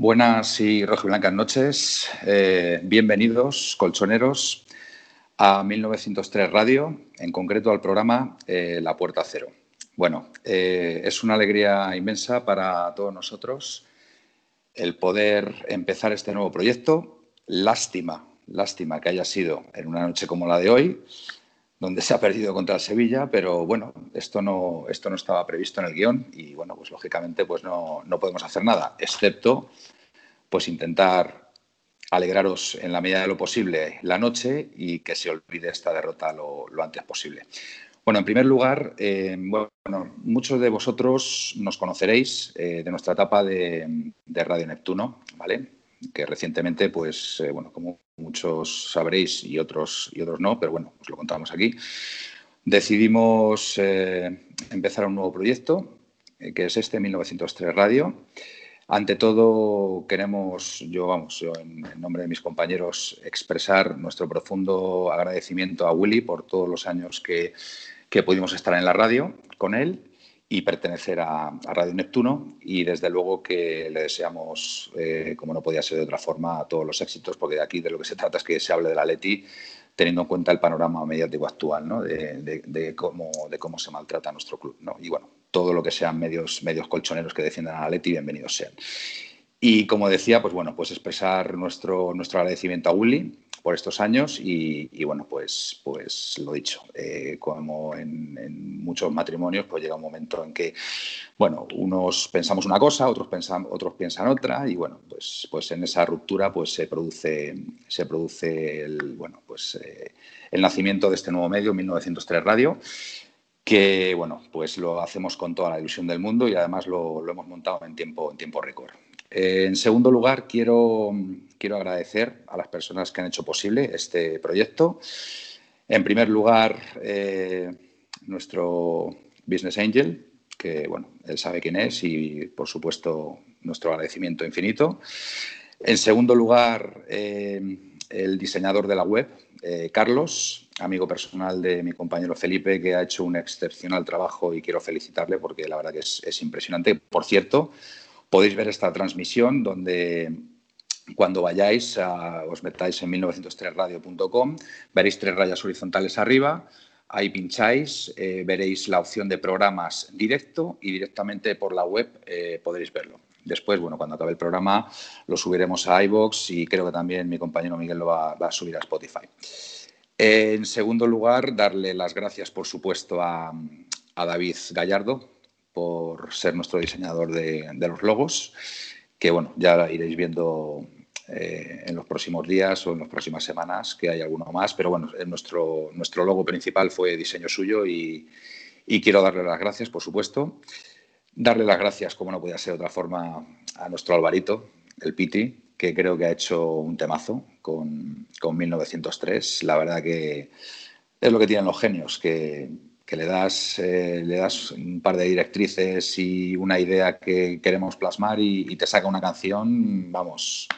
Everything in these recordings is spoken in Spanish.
Buenas y rojiblancas noches. Eh, bienvenidos, colchoneros, a 1903 Radio, en concreto al programa eh, La Puerta Cero. Bueno, eh, es una alegría inmensa para todos nosotros el poder empezar este nuevo proyecto. Lástima, lástima que haya sido en una noche como la de hoy, donde se ha perdido contra el Sevilla, pero bueno, esto no, esto no estaba previsto en el guion y bueno, pues lógicamente pues no, podemos hacer nada, excepto pues intentar alegraros en la medida de lo posible la noche y que se olvide esta derrota lo, antes posible. Bueno, en primer lugar, eh, bueno, muchos de vosotros nos conoceréis eh, de nuestra etapa de, de Radio Neptuno, ¿vale? que recientemente, pues, eh, bueno, como muchos sabréis y otros, y otros no, pero bueno, os lo contamos aquí, decidimos eh, empezar un nuevo proyecto, eh, que es este 1903 Radio. Ante todo, queremos, yo vamos, yo en, nombre de mis compañeros, expresar nuestro profundo agradecimiento a Willy por todos los años que, que pudimos estar en la radio con él y pertenecer a, Radio Neptuno y desde luego que le deseamos, eh, como no podía ser de otra forma, todos los éxitos, porque de aquí de lo que se trata es que se hable de la Leti teniendo en cuenta el panorama mediático actual, ¿no? de, cómo, de cómo se maltrata nuestro club. ¿no? Y bueno, todo lo que sean medios, medios colchoneros que defiendan a la Leti, bienvenidos sean. Y como decía, pues bueno, pues expresar nuestro, nuestro agradecimiento a Willy por estos años y, bueno, pues, pues lo dicho, eh, como en, muchos matrimonios, pues llega un momento en que, bueno, unos pensamos una cosa, otros, pensan, otros piensan otra y bueno, pues, pues en esa ruptura pues se produce, se produce el, bueno, pues, eh, el nacimiento de este nuevo medio, 1903 Radio, que bueno, pues lo hacemos con toda la ilusión del mundo y además lo, hemos montado en tiempo, en tiempo récord. Eh, en segundo lugar, quiero, quiero agradecer a las personas que han hecho posible este proyecto. En primer lugar, eh, nuestro Business Angel, que bueno, él sabe quién es y por supuesto nuestro agradecimiento infinito. En segundo lugar, eh, el diseñador de la web, Carlos, amigo personal de mi compañero Felipe, que ha hecho un excepcional trabajo y quiero felicitarle porque la verdad que es impresionante. Por cierto, Podéis ver esta transmisión donde cuando vayáis, os metáis en 1903radio.com, veréis tres rayas horizontales arriba, ahí pincháis, eh, veréis la opción de programas directo y directamente por la web eh, podréis verlo. Después, bueno, cuando acabe el programa lo subiremos a iBox y creo que también mi compañero Miguel lo va, a subir a Spotify. En segundo lugar, darle las gracias, por supuesto, a David Gallardo, por ser nuestro diseñador de, los logos, que bueno, ya iréis viendo eh, en los próximos días o en las próximas semanas que hay alguno más, pero bueno, nuestro, nuestro logo principal fue diseño suyo y, quiero darle las gracias, por supuesto. Darle las gracias, como no podía ser de otra forma, a nuestro Alvarito, el Piti, que creo que ha hecho un temazo con, con 1903. La verdad que es lo que tienen los genios, que, que le das, eh, le das un par de directrices y una idea que queremos plasmar y, te saca una canción, vamos,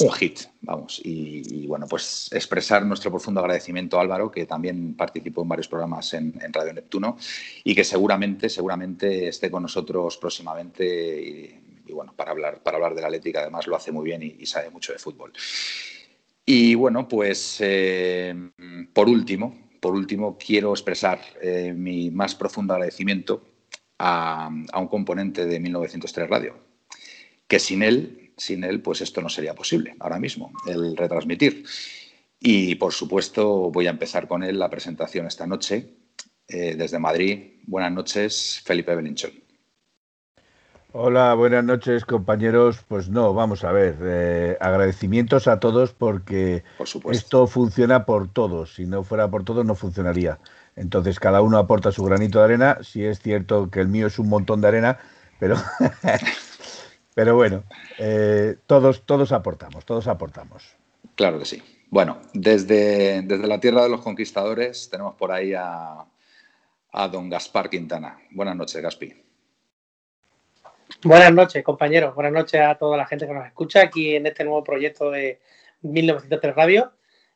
un hit, vamos. Y, bueno, pues expresar nuestro profundo agradecimiento a Álvaro, que también participó en varios programas en, Radio Neptuno y que seguramente, seguramente esté con nosotros próximamente y, bueno, para hablar, para hablar de la Atlética, además lo hace muy bien y, sabe mucho de fútbol. Y bueno, pues eh, por último, por último, quiero expresar eh, mi más profundo agradecimiento a, un componente de 1903 Radio, que sin él, sin él, pues esto no sería posible ahora mismo, el retransmitir. Y por supuesto voy a empezar con él la presentación esta noche. Eh, desde Madrid, buenas noches, Felipe Belinchón. Hola, buenas noches compañeros. Pues no, vamos a ver, eh, agradecimientos a todos porque esto funciona por todos. Si no fuera por todos no funcionaría. Entonces cada uno aporta su granito de arena. Si es cierto que el mío es un montón de arena, pero, pero bueno, eh, todos, todos aportamos, todos aportamos. Claro que sí. Bueno, desde, desde la tierra de los conquistadores tenemos por ahí a, a don Gaspar Quintana. Buenas noches, Gaspi. Buenas noches, compañeros. Buenas noches a toda la gente que nos escucha aquí en este nuevo proyecto de 1903 Radio.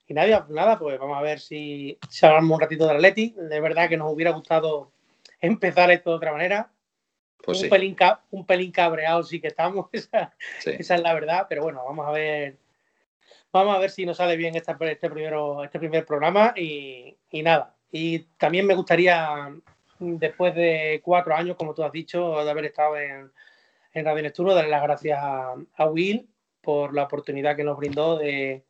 Y nada, nada, pues vamos a ver si, si hablamos un ratito de Atleti. De verdad que nos hubiera gustado empezar esto de otra manera. Pues un, pelín, un pelín cabreado sí que estamos, esa, esa, es la verdad, pero bueno, vamos a ver Vamos a ver si nos sale bien este, primero, este primer programa y, nada. Y también me gustaría, después de cuatro años, como tú has dicho, de haber estado en, en Radio Neptuno, darle las gracias a, Will por la oportunidad que nos brindó de,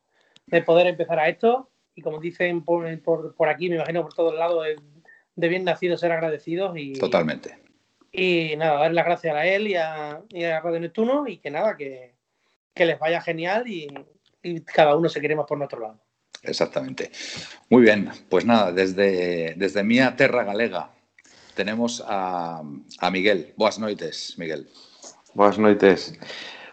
poder empezar a esto. Y como dicen por, aquí, me imagino por todos lados, de, bien nacido ser agradecidos. Y, Totalmente. Y nada, dar las gracias a él y a, Radio Neptuno y que nada, que, que les vaya genial y, y cada uno se queremos por nuestro lado. Exactamente. Muy bien, pues nada, desde, desde Mía Terra Galega tenemos a, Miguel. Buenas noches, Miguel. Buenas noches.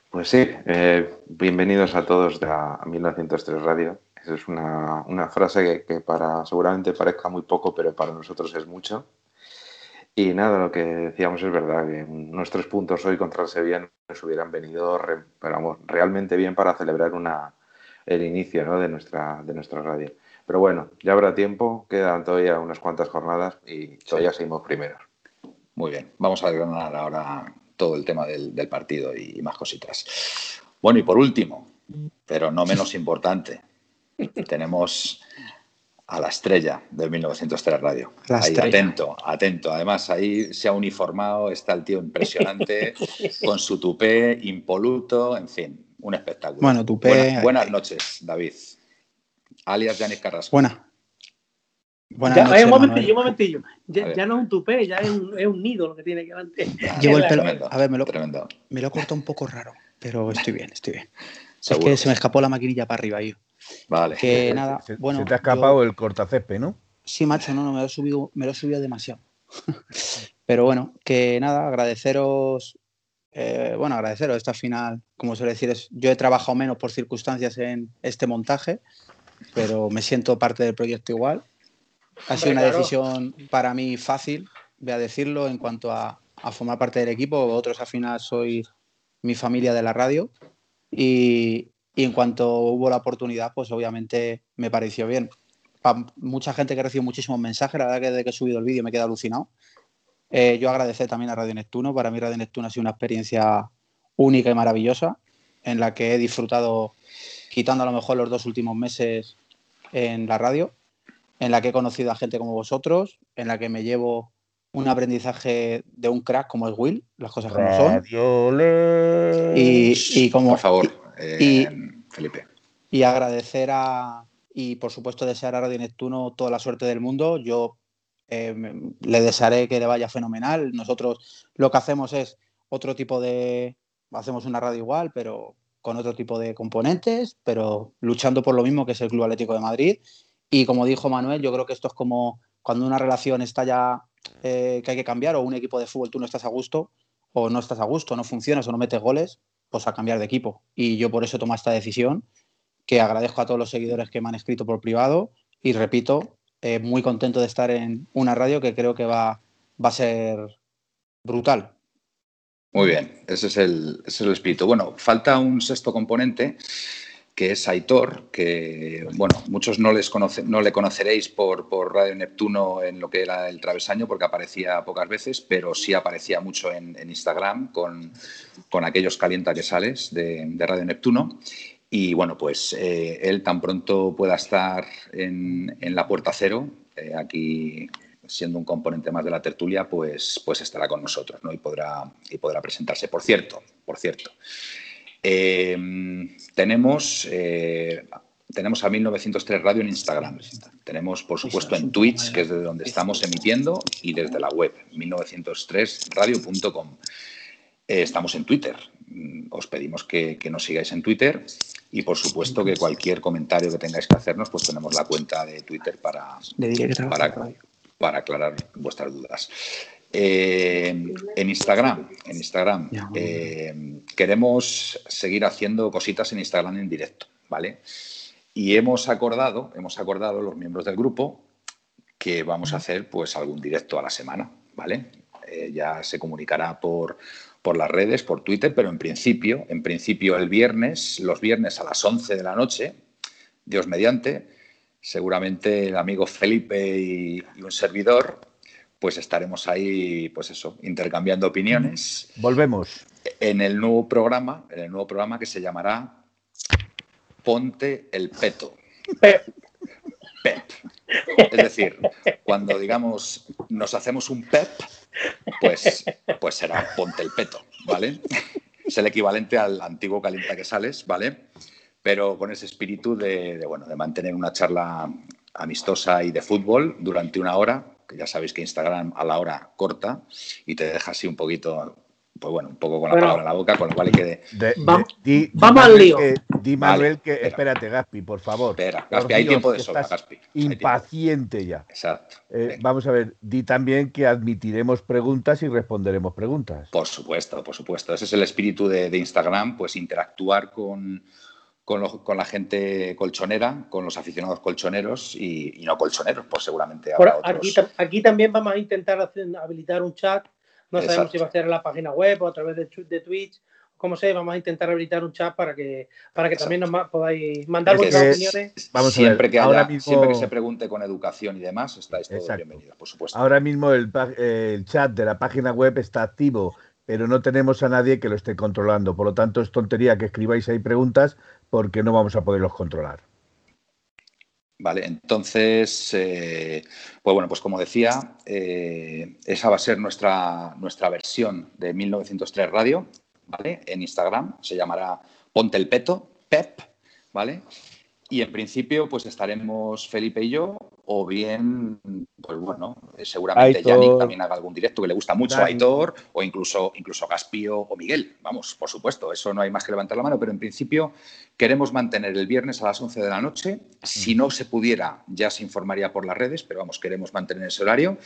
Pues sí, eh, bienvenidos a todos a 1903 Radio. Esa es una, frase que, para seguramente parezca muy poco, pero para nosotros es mucho. Y nada, lo que decíamos es verdad, que nuestros puntos hoy contra el Sevilla nos hubieran venido realmente bien para celebrar una, el inicio ¿no? de, nuestra, de nuestra radio. Pero bueno, ya habrá tiempo, quedan todavía unas cuantas jornadas y todavía seguimos primeros. Muy bien, vamos a ganar ahora todo el tema del, partido y, más cositas. Bueno, y por último, pero no menos importante, tenemos a la estrella de 1903 Radio. ahí, atento, atento. Además, ahí se ha uniformado, está el tío impresionante, con su tupé impoluto, en fin, un espectáculo. Bueno, Tupé. Buenas, noches, David. Alias Janis Carrasco. Buena. Buenas noches, un momentillo, un momentillo. Ya, no es un tupé, ya es un, es un, nido lo que tiene que levantar. Llevo el pelo. a ver, me lo, me lo corto un poco raro, pero estoy bien, estoy bien. Es que se me escapó la maquinilla para arriba yo. Vale. Que nada, se, bueno. Se te ha escapado el cortacepe, ¿no? Sí, macho, no, no, me lo he subido, me lo he subido demasiado. Pero bueno, que nada, agradeceros eh, bueno, agradeceros esta final, como suele decir, es, yo he trabajado menos por circunstancias en este montaje, pero me siento parte del proyecto igual. Ha sido una decisión para mí fácil, voy a decirlo, en cuanto a, formar parte del equipo. Vosotros al final sois mi familia de la radio y, en cuanto hubo la oportunidad, pues obviamente me pareció bien. Para mucha gente que recibido muchísimos mensajes, la verdad que desde que he subido el vídeo me he quedado alucinado eh, yo agradecer también a Radio Neptuno. Para mí Radio Neptuno ha sido una experiencia única y maravillosa en la que he disfrutado quitando a lo mejor los dos últimos meses en la radio, en la que he conocido a gente como vosotros, en la que me llevo un aprendizaje de un crack como es Will, las cosas como son. Y, y, como, Por favor, eh, Felipe. Y agradecer a, y por supuesto desear a Radio Neptuno toda la suerte del mundo. Yo eh, le desearé que le vaya fenomenal. Nosotros lo que hacemos es otro tipo de... Hacemos una radio igual, pero con otro tipo de componentes, pero luchando por lo mismo que es el Club Atlético de Madrid. Y como dijo Manuel, yo creo que esto es como cuando una relación está ya eh, que hay que cambiar o un equipo de fútbol tú no estás a gusto o no estás a gusto, no funcionas o no metes goles, pues a cambiar de equipo. Y yo por eso tomo esta decisión, que agradezco a todos los seguidores que me han escrito por privado y repito, eh, muy contento de estar en una radio que creo que va, va a ser brutal. Muy bien, ese es, el, ese es el espíritu. Bueno, falta un sexto componente que es Aitor, que bueno, muchos no, les no le conoceréis por, por, Radio Neptuno en lo que era el travesaño, porque aparecía pocas veces, pero sí aparecía mucho en, Instagram con, con, aquellos calienta que sales de, Radio Neptuno. Y bueno, pues eh, él tan pronto pueda estar en, la puerta cero, eh, aquí siendo un componente más de la tertulia, pues, pues estará con nosotros ¿no? y, podrá, y podrá presentarse. Por cierto, por cierto, em, tenemos, eh, tenemos a 1903 Radio en Instagram. Tenemos, por supuesto, en Twitch, que es desde donde estamos emitiendo, y desde la web, 1903radio.com. Eh, estamos en Twitter. Mm, os pedimos que, nos sigáis en Twitter y, por supuesto, que cualquier comentario que tengáis que hacernos, pues tenemos la cuenta de Twitter para, para, para aclarar vuestras dudas. Eh, en Instagram, en Instagram eh, queremos seguir haciendo cositas en Instagram en directo, ¿vale? Y hemos acordado, hemos acordado los miembros del grupo que vamos a hacer pues algún directo a la semana, ¿vale? Eh, ya se comunicará por, por las redes, por Twitter, pero en principio, en principio el viernes, los viernes a las 11 de la noche, Dios mediante, seguramente el amigo Felipe y, un servidor, pues estaremos ahí, pues eso, intercambiando opiniones. Volvemos. En el nuevo programa, en el nuevo programa que se llamará ponte el peto. Pep. Pep. Es decir, cuando digamos nos hacemos un pep, pues, pues será ponte el peto, ¿vale? Es el equivalente al antiguo calienta que sales, ¿vale? Pero con ese espíritu de, de, bueno, de mantener una charla amistosa y de fútbol durante una hora, que ya sabéis que Instagram a la hora corta y te deja así un poquito pues bueno, un poco con la palabra en la boca, con lo cual hay que. vamos al lío. di Manuel que. Espérate, Gaspi, por favor. Espera, Gaspi, hay tiempo de sobra, Gaspi. Impaciente ya. Exacto. Eh, vamos a ver, di también que admitiremos preguntas y responderemos preguntas. Por supuesto, por supuesto. Ese es el espíritu de, Instagram, pues interactuar con. Con, la gente colchonera, con los aficionados colchoneros y, no colchoneros, pues seguramente habrá otros. Aquí, aquí, también vamos a intentar habilitar un chat no sabemos si va a ser en la página web o a través de, de Twitch. Como sé, vamos a intentar habilitar un chat para que, para que también nos podáis mandar vuestras opiniones. Vamos siempre, que ahora mismo... siempre que se pregunte con educación y demás, estáis todos bienvenidos, por supuesto. Ahora mismo el, el chat de la página web está activo, pero no tenemos a nadie que lo esté controlando. Por lo tanto, es tontería que escribáis ahí preguntas porque no vamos a poderlos controlar. Vale, entonces, eh, pues bueno, pues como decía, eh, esa va a ser nuestra, nuestra versión de 1903 Radio, ¿vale? En Instagram se llamará Ponte el Peto, Pep, ¿vale? Y en principio, pues estaremos Felipe y yo, o bien, pues bueno, seguramente Yannick también haga algún directo que le gusta mucho, a Aitor, o incluso, incluso Gaspio o Miguel. Vamos, por supuesto, eso no hay más que levantar la mano, pero en principio queremos mantener el viernes a las 11 de la noche. Si no se pudiera, ya se informaría por las redes, pero vamos, queremos mantener ese horario.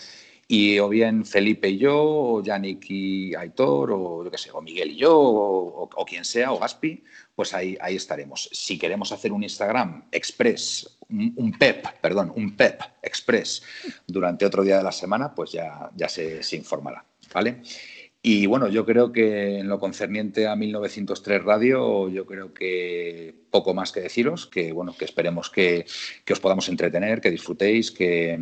Y o bien Felipe y yo, o Yannick y Aitor, o yo qué sé, o Miguel y yo, o, o quien sea, o Gaspi, pues ahí, ahí estaremos. Si queremos hacer un Instagram Express, un, PEP, perdón, un PEP Express durante otro día de la semana, pues ya, ya se, informará, ¿vale? Y bueno, yo creo que en lo concerniente a 1903 Radio, yo creo que poco más que deciros, que bueno, que esperemos que, que os podamos entretener, que disfrutéis, que,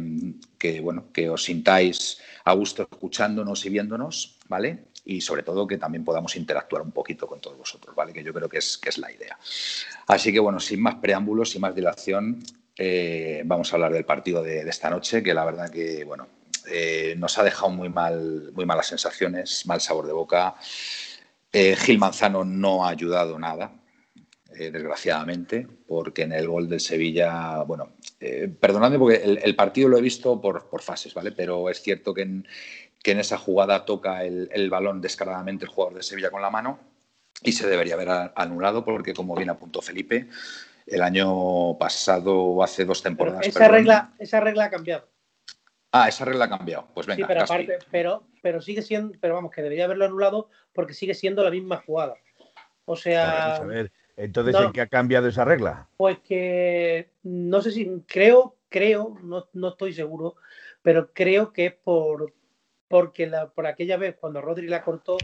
que, bueno, que os sintáis a gusto escuchándonos y viéndonos, ¿vale? y sobre todo que también podamos interactuar un poquito con todos vosotros, ¿vale? Que yo creo que es, que es la idea. Así que bueno, sin más preámbulos, sin más dilación, eh, vamos a hablar del partido de, esta noche, que la verdad que bueno, eh, nos ha dejado muy mal, muy malas sensaciones, mal sabor de boca. Eh, Gil Manzano no ha ayudado nada, desgraciadamente, porque en el gol del Sevilla, bueno, perdonadme porque el, partido lo he visto por, por, fases, ¿vale? Pero es cierto que en, que en esa jugada toca el, balón descaradamente el jugador de Sevilla con la mano y se debería haber anulado porque, como bien apuntó Felipe, el año pasado hace dos temporadas. esa, regla, esa regla ha cambiado. Ah, esa regla ha cambiado. Pues venga. Sí, pero aparte, pero, pero sigue siendo, pero vamos, que debería haberlo anulado porque sigue siendo la misma jugada. O sea. a ver, entonces, ¿en qué ha cambiado esa regla? Pues que no sé si creo, creo, no, no estoy seguro, pero creo que es por, porque la, por aquella vez cuando Rodri la cortó,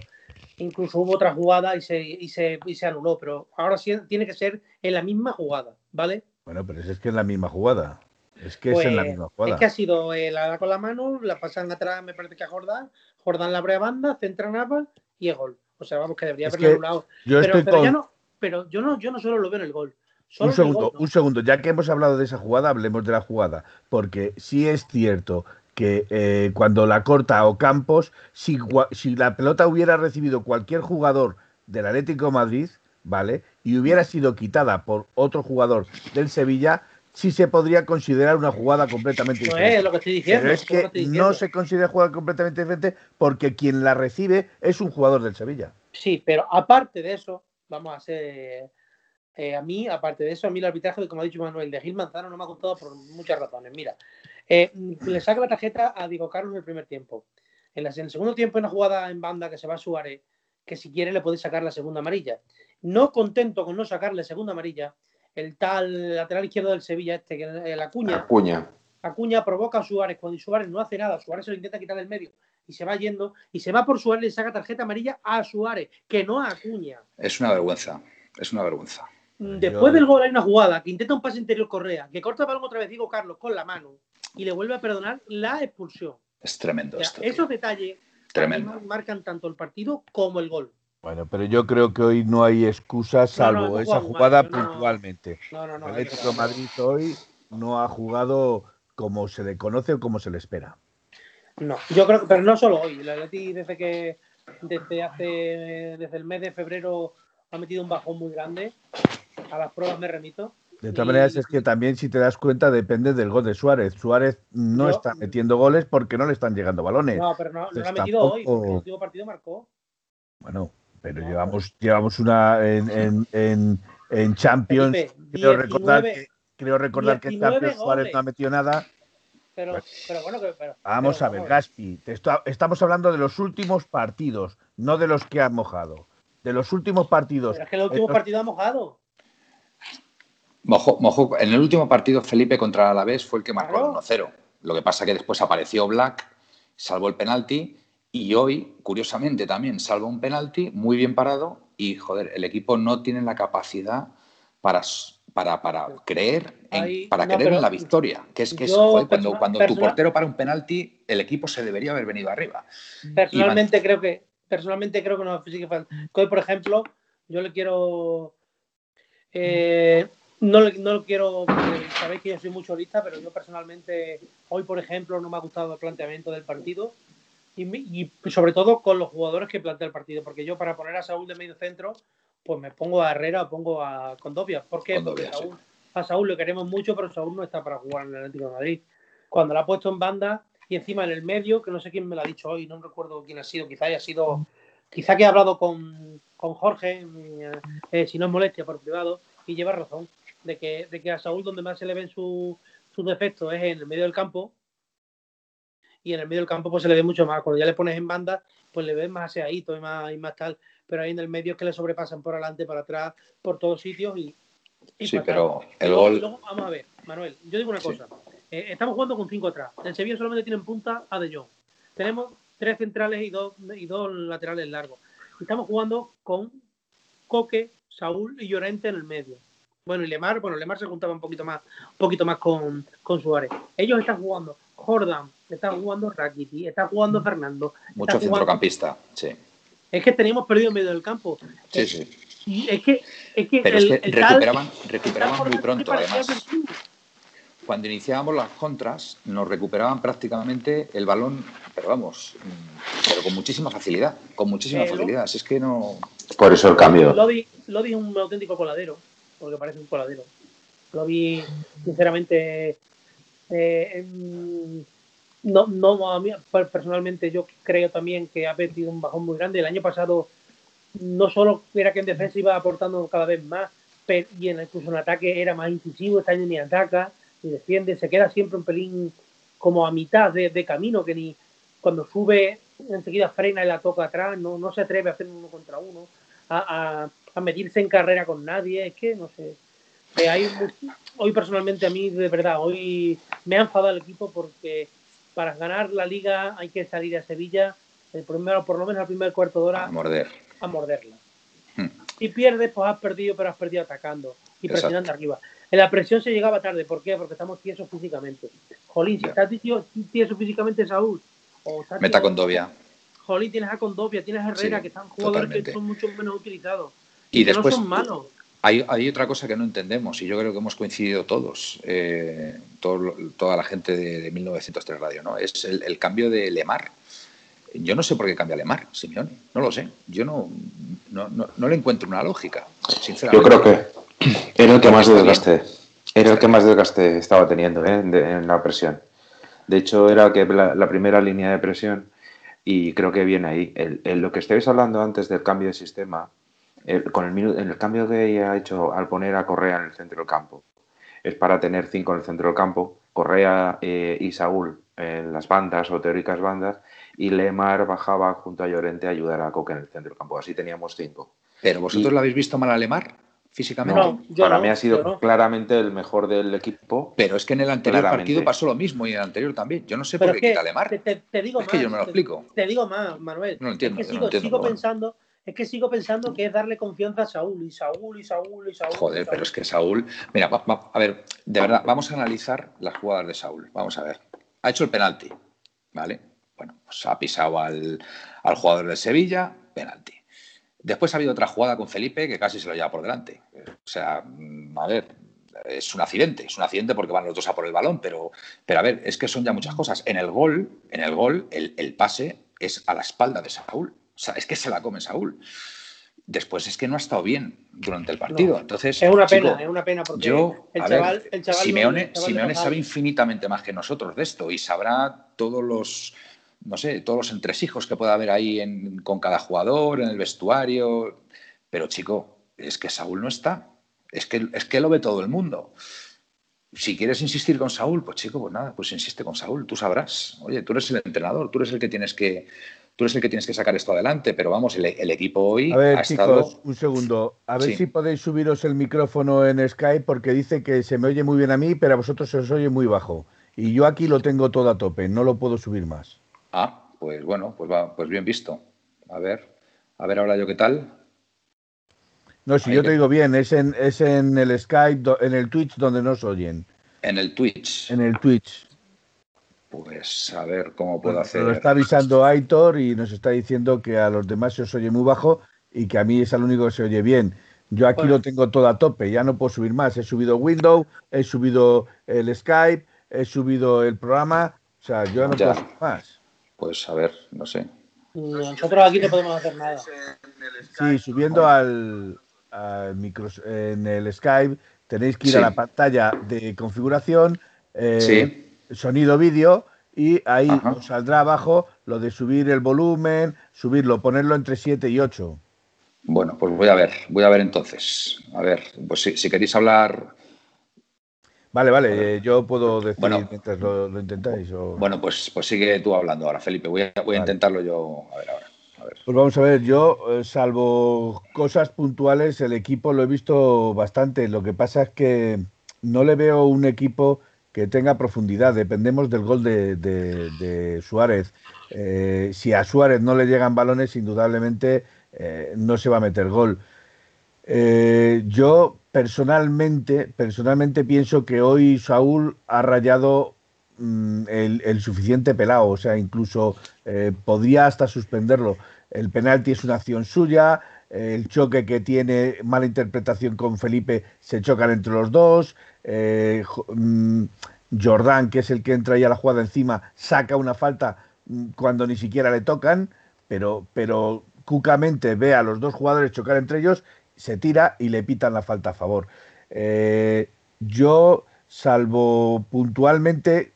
incluso hubo otra jugada y se, y se, y se anuló, pero ahora sí tiene que ser en la misma jugada, ¿vale? Bueno, pero es que es la misma jugada. Es que es en la pues, misma jugada. Es que ha sido eh, la da con la mano, la pasan atrás, me parece que a Jordán, Jordán la abre a banda, centra Nava y es gol. O sea, vamos, que debería haberlo anulado. Pero, pero, no, pero yo no, yo no solo lo veo en el gol. un segundo, un segundo, ya que hemos hablado de esa jugada, hablemos de la jugada, porque sí es cierto que eh, cuando la corta o Campos, si, si, la pelota hubiera recibido cualquier jugador del Atlético Madrid, ¿vale? y hubiera sido quitada por otro jugador del Sevilla, sí se podría considerar una jugada completamente diferente. es lo que estoy diciendo. Pero es que, no se considera jugada completamente diferente porque quien la recibe es un jugador del Sevilla. Sí, pero aparte de eso, vamos a ser. Eh, a mí, aparte de eso, a mí el arbitraje, como ha dicho Manuel, de Gil Manzano no me ha gustado por muchas razones. Mira, eh, le saca la tarjeta a Diego Carlos en el primer tiempo. En, el segundo tiempo, una jugada en banda que se va a Suárez, que si quiere le puede sacar la segunda amarilla. No contento con no sacarle segunda amarilla, el tal lateral izquierdo del Sevilla, este, que el Acuña. Acuña. Acuña provoca a Suárez cuando Suárez no hace nada, Suárez se lo intenta quitar del medio y se va yendo y se va por Suárez y le saca tarjeta amarilla a Suárez, que no a Acuña. Es una vergüenza, es una vergüenza. Mm, después del gol hay una jugada que intenta un pase interior Correa, que corta balón otra vez, digo Carlos, con la mano y le vuelve a perdonar la expulsión. Es tremendo esto. Esos detalles marcan tanto el partido como el gol. Bueno, pero yo creo que hoy no hay excusa salvo esa jugada puntualmente. No, no, no. El Atlético de Madrid hoy no ha jugado como se le conoce o como se le espera. No, yo creo pero no solo hoy. El Atleti desde que desde hace desde el mes de febrero ha metido un bajón muy grande. A las pruebas me remito. De todas maneras, es que también, si te das cuenta, depende del gol de Suárez. Suárez no está metiendo goles porque no le están llegando balones. No, pero no, lo ha metido hoy. el último partido marcó. Bueno, pero llevamos, llevamos una en, en, en, Champions. creo, recordar que, creo recordar que en Champions Suárez no ha metido nada. Pero, pues, pero bueno, vamos a ver, Gaspi. estamos hablando de los últimos partidos, no de los que han mojado. De los últimos partidos. Pero es que el último partido ha mojado. Mojo, en el último partido, Felipe contra el Alavés fue el que marcó el 1-0. Lo que pasa que después apareció Black, salvó el penalti y hoy, curiosamente, también salva un penalti muy bien parado y, joder, el equipo no tiene la capacidad para, para, para creer, en, para creer en la victoria. Que es que cuando, cuando tu portero para un penalti, el equipo se debería haber venido arriba. Personalmente creo que personalmente creo que no que Hoy, por ejemplo, yo le quiero... Eh, no, no lo quiero, sabéis que yo soy mucho lista, pero yo personalmente, hoy por ejemplo, no me ha gustado el planteamiento del partido y, sobre todo con los jugadores que plantea el partido, porque yo para poner a Saúl de medio centro, pues me pongo a Herrera o pongo a Condovia. ¿Por qué? Porque a Saúl le queremos mucho, pero Saúl no está para jugar en el Atlético de Madrid. Cuando la ha puesto en banda y encima en el medio, que no sé quién me lo ha dicho hoy, no recuerdo quién ha sido, quizá haya sido, quizá que he hablado con, Jorge, eh, si no es molestia por privado, y lleva razón, de que, de que a Saúl donde más se le ven sus defectos es en el medio del campo, y en el medio del campo pues se le ve mucho más. Cuando ya le pones en banda, pues le ves más aseadito y más, y más tal. Pero ahí en el medio es que le sobrepasan por adelante, para atrás, por todos sitios y. sí, pero el gol. vamos a ver, Manuel, yo digo una cosa. Eh, estamos jugando con cinco atrás. El Sevilla solamente tiene en punta a De Jong. Tenemos tres centrales y dos, y dos laterales largos. Estamos jugando con Coque, Saúl y Llorente en el medio. Bueno, y Lemar, bueno, Lemar se juntaba un poquito más, un poquito más con, con Suárez. Ellos están jugando Jordan, está jugando Rakiti, está jugando Fernando. Mucho centrocampista, sí. Es que teníamos perdido en medio del campo. Sí, sí. Es que, es que, Pero es que recuperaban, recuperaban muy pronto, además. Cuando iniciábamos las contras, nos recuperaban prácticamente el balón, pero vamos, pero con muchísima facilidad, con muchísima facilidad. es que no. Por eso el cambio. Lodi, Lodi es un auténtico coladero, porque parece un coladero. Lodi, sinceramente, eh, no, no, a mí personalmente yo creo también que ha perdido un bajón muy grande. El año pasado no solo era que en defensa iba aportando cada vez más, pero, y en, incluso en ataque era más incisivo, este año ni ataca, ni defiende, se queda siempre un pelín como a mitad de, camino, que ni cuando sube enseguida frena y la toca atrás, no, no se atreve a hacer uno contra uno, a, a medirse en carrera con nadie, es que no sé, hoy personalmente a mí, de verdad, hoy me ha enfadado el equipo porque para ganar la liga hay que salir a Sevilla, el primero, por lo menos al primer cuarto de hora, a morder. A morderla. Hmm. Si pierdes, pues has perdido, pero has perdido atacando y presionando arriba. En la presión se llegaba tarde, ¿por qué? Porque estamos tiesos físicamente. Jolín, si estás tieso, físicamente, Saúl. O Meta con Dobia. Jolín, tienes a Condovia, tienes a Herrera, que están jugadores que son mucho menos utilizados. Y, después, no son malos. Hay, otra cosa que no entendemos y yo creo que hemos coincidido todos, eh, toda la gente de, 1903 Radio, ¿no? Es el, cambio de Lemar. yo no sé por qué cambia Lemar, Simeone, no lo sé. Yo no, no, le encuentro una lógica, sinceramente. Yo creo que era el que más desgaste, era el que más desgaste estaba teniendo ¿eh? en la presión. De hecho, era que la, primera línea de presión y creo que viene ahí. El, lo que estáis hablando antes del cambio de sistema, con el, el cambio que ha hecho al poner a Correa en el centro del campo, es para tener cinco en el centro del campo, Correa eh, y Saúl en las bandas o teóricas bandas, y Lemar bajaba junto a Llorente a ayudar a Coque en el centro del campo. Así teníamos cinco. ¿Pero vosotros lo habéis visto mal a Lemar? físicamente. No, para mí ha sido claramente el mejor del equipo. Pero es que en el anterior partido pasó lo mismo y en el anterior también. Yo no sé por qué quita Lemar. Te, digo es que yo no me lo explico. Te, digo más, Manuel. No entiendo. Es que sigo, sigo pensando. Es que sigo pensando que es darle confianza a Saúl y Saúl y Saúl y Saúl. Joder, pero es que Saúl. Mira, a ver, de verdad, vamos a analizar las jugadas de Saúl. Vamos a ver. Ha hecho el penalti, ¿vale? Bueno, pues ha pisado al, al jugador de Sevilla, penalti Después ha habido otra jugada con Felipe que casi se lo lleva por delante. O sea, mm, a ver, es un accidente, es un accidente porque van los dos a por el balón, pero, pero a ver, es que son ya muchas cosas. En el gol, en el gol, el, pase es a la espalda de Saúl. O sea, es que se la come Saúl. Después es que no ha estado bien durante el partido. Entonces, es una pena, es una pena porque yo, el, chaval, Simeone, Simeone sabe infinitamente más que nosotros de esto y sabrá todos los no sé, todos los entresijos que pueda haber ahí con cada jugador, en el vestuario. Pero chico, es que Saúl no está. Es que, es que lo ve todo el mundo. Si quieres insistir con Saúl, pues chico, pues nada, pues insiste con Saúl, tú sabrás. Oye, tú eres el entrenador, tú eres el que tienes que, tú eres el que tienes que sacar esto adelante, pero vamos, el, equipo hoy. A ver, chicos, un segundo. A ver si podéis subiros el micrófono en Skype porque dice que se me oye muy bien a mí, pero a vosotros se os oye muy bajo. Y yo aquí lo tengo todo a tope, no lo puedo subir más. Ah, pues bueno, pues va, pues bien visto. A ver, a ver ahora yo qué tal. No, si yo te digo bien, es en, es en el Skype, en el Twitch donde nos oyen. En el Twitch. En el Twitch. Pues a ver cómo puedo hacer. Lo está avisando Aitor y nos está diciendo que a los demás se os oye muy bajo y que a mí es el único que se oye bien. Yo aquí lo tengo todo a tope, ya no puedo subir más. He subido Windows, he subido el Skype, he subido el programa, o sea, yo ya no puedo subir más pues a ver, no sé. Nosotros aquí no podemos hacer nada. Sí, subiendo al, micro, en el Skype tenéis que ir a la pantalla de configuración, eh, sonido vídeo y ahí os saldrá abajo lo de subir el volumen, subirlo, ponerlo entre 7 y 8. Bueno, pues voy a ver, voy a ver entonces. A ver, pues si queréis hablar Vale, vale, eh, yo puedo decir mientras lo, intentáis. Bueno, pues, pues sigue tú hablando ahora, Felipe. Voy a, voy a intentarlo yo. A ver, ahora. Pues vamos a ver, yo, eh, salvo cosas puntuales, el equipo lo he visto bastante. Lo que pasa es que no le veo un equipo que tenga profundidad. Dependemos del gol de, Suárez. Eh, si a Suárez no le llegan balones, indudablemente no se va a meter gol. yo personalmente, personalmente pienso que hoy Saúl ha rayado mm, el, suficiente pelado, o sea, incluso eh, podría hasta suspenderlo. El penalti es una acción suya, el choque que tiene mala interpretación con Felipe se chocan entre los dos. Eh, mm, Jordán, que es el que entra ya a la jugada encima, saca una falta mm, cuando ni siquiera le tocan, pero, pero cucamente ve a los dos jugadores chocar entre ellos se tira y le pitan la falta a favor. Eh, yo, salvo puntualmente,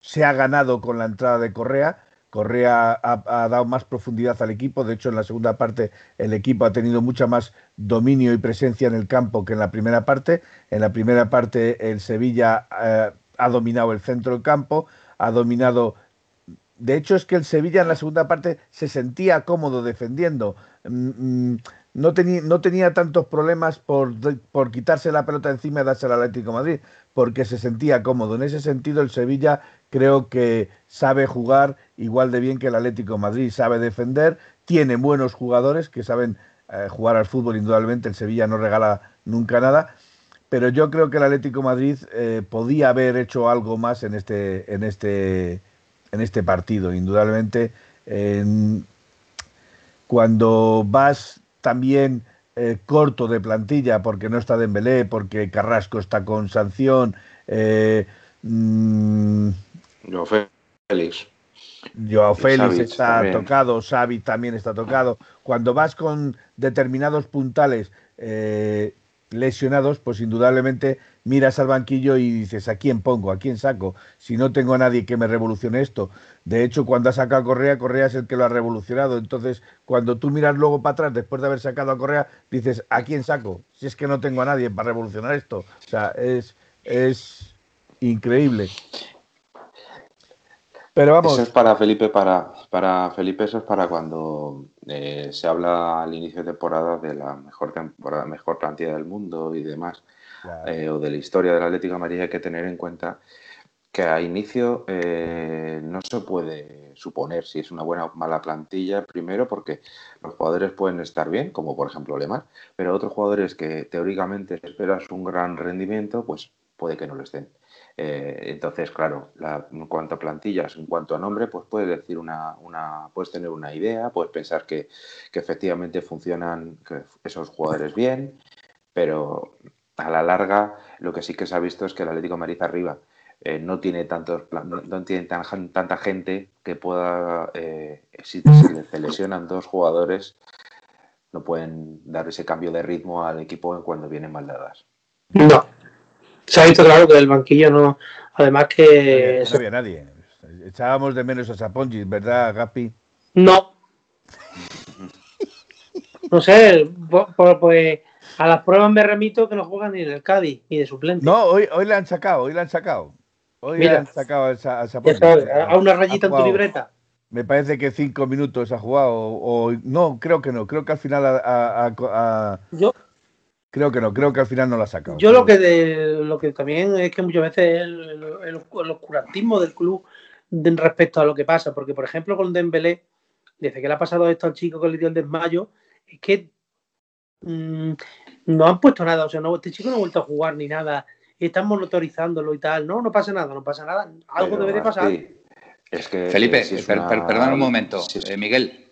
se ha ganado con la entrada de Correa. Correa ha, dado más profundidad al equipo. De hecho, en la segunda parte el equipo ha tenido mucha más dominio y presencia en el campo que en la primera parte. En la primera parte el Sevilla eh, ha dominado el centro del campo, ha dominado... De hecho, es que el Sevilla en la segunda parte se sentía cómodo defendiendo. Mm, mm, no tenía, no tenía tantos problemas por, por quitarse la pelota encima y dársela al Atlético Madrid, porque se sentía cómodo. En ese sentido, el Sevilla creo que sabe jugar igual de bien que el Atlético Madrid, sabe defender, tiene buenos jugadores que saben eh, jugar al fútbol, indudablemente. El Sevilla no regala nunca nada, pero yo creo que el Atlético Madrid eh, podía haber hecho algo más en este, en este, en este partido, indudablemente. cuando vas también eh, corto de plantilla porque no está Dembélé, porque Carrasco está con sanción. Eh, mm, Félix. Joao Félix está tocado, Xavi también está tocado. Cuando vas con determinados puntales eh, lesionados, pues indudablemente miras al banquillo y dices, ¿a quién pongo? ¿A quién saco? Si no tengo a nadie que me revolucione esto. De hecho, cuando ha sacado a Correa, Correa es el que lo ha revolucionado. Entonces, cuando tú miras luego para atrás, después de haber sacado a Correa, dices, ¿a quién saco? Si es que no tengo a nadie para revolucionar esto. O sea, es, es increíble. Pero vamos. Eso es para Felipe, para, para Felipe, eso es para cuando eh, se habla al inicio de temporada de la mejor temporada, mejor plantilla del mundo y demás, eh, o de la historia del Atlético Amarilla, hay que tener en cuenta que a inicio eh, no se puede suponer si es una buena o mala plantilla, primero porque los jugadores pueden estar bien, como por ejemplo Lemar, pero otros jugadores que teóricamente esperas un gran rendimiento, pues puede que no lo estén. Eh, entonces, claro, en cuanto a plantillas, en cuanto a nombre, pues puedes decir una, una puedes tener una idea, puedes pensar que, efectivamente funcionan esos jugadores bien, pero a la larga lo que sí que se ha visto es que el Atlético de Madrid arriba eh, no tiene tantos no tiene tanta gente que pueda eh, si se lesionan dos jugadores no pueden dar ese cambio de ritmo al equipo cuando vienen mal dadas. No, se ha visto claro que del banquillo no. Además que. No había, nadie. Echábamos de menos a Sapongi, ¿verdad, Gapi? No. No sé, pues a las pruebas me remito que no juegan ni en el Cádiz ni de suplente. No, hoy, hoy le han sacado, hoy le han sacado. Hoy le han sacado a, a A una rayita en tu libreta. Me parece que cinco minutos ha jugado, o, no, creo que no, creo que al final a, Yo, Creo que no, creo que al final no la ha sacado. Yo lo que de, lo que también es que muchas veces el, el, oscurantismo del club respecto a lo que pasa, porque por ejemplo con Dembélé, desde que le ha pasado esto al chico que le dio el desmayo, es que mm, no han puesto nada, o sea, no, este chico no ha vuelto a jugar ni nada, y están monitorizándolo y tal, no, no pasa nada, no pasa nada, algo debe de pasar. Es que Felipe, perdón un momento, eh, Miguel,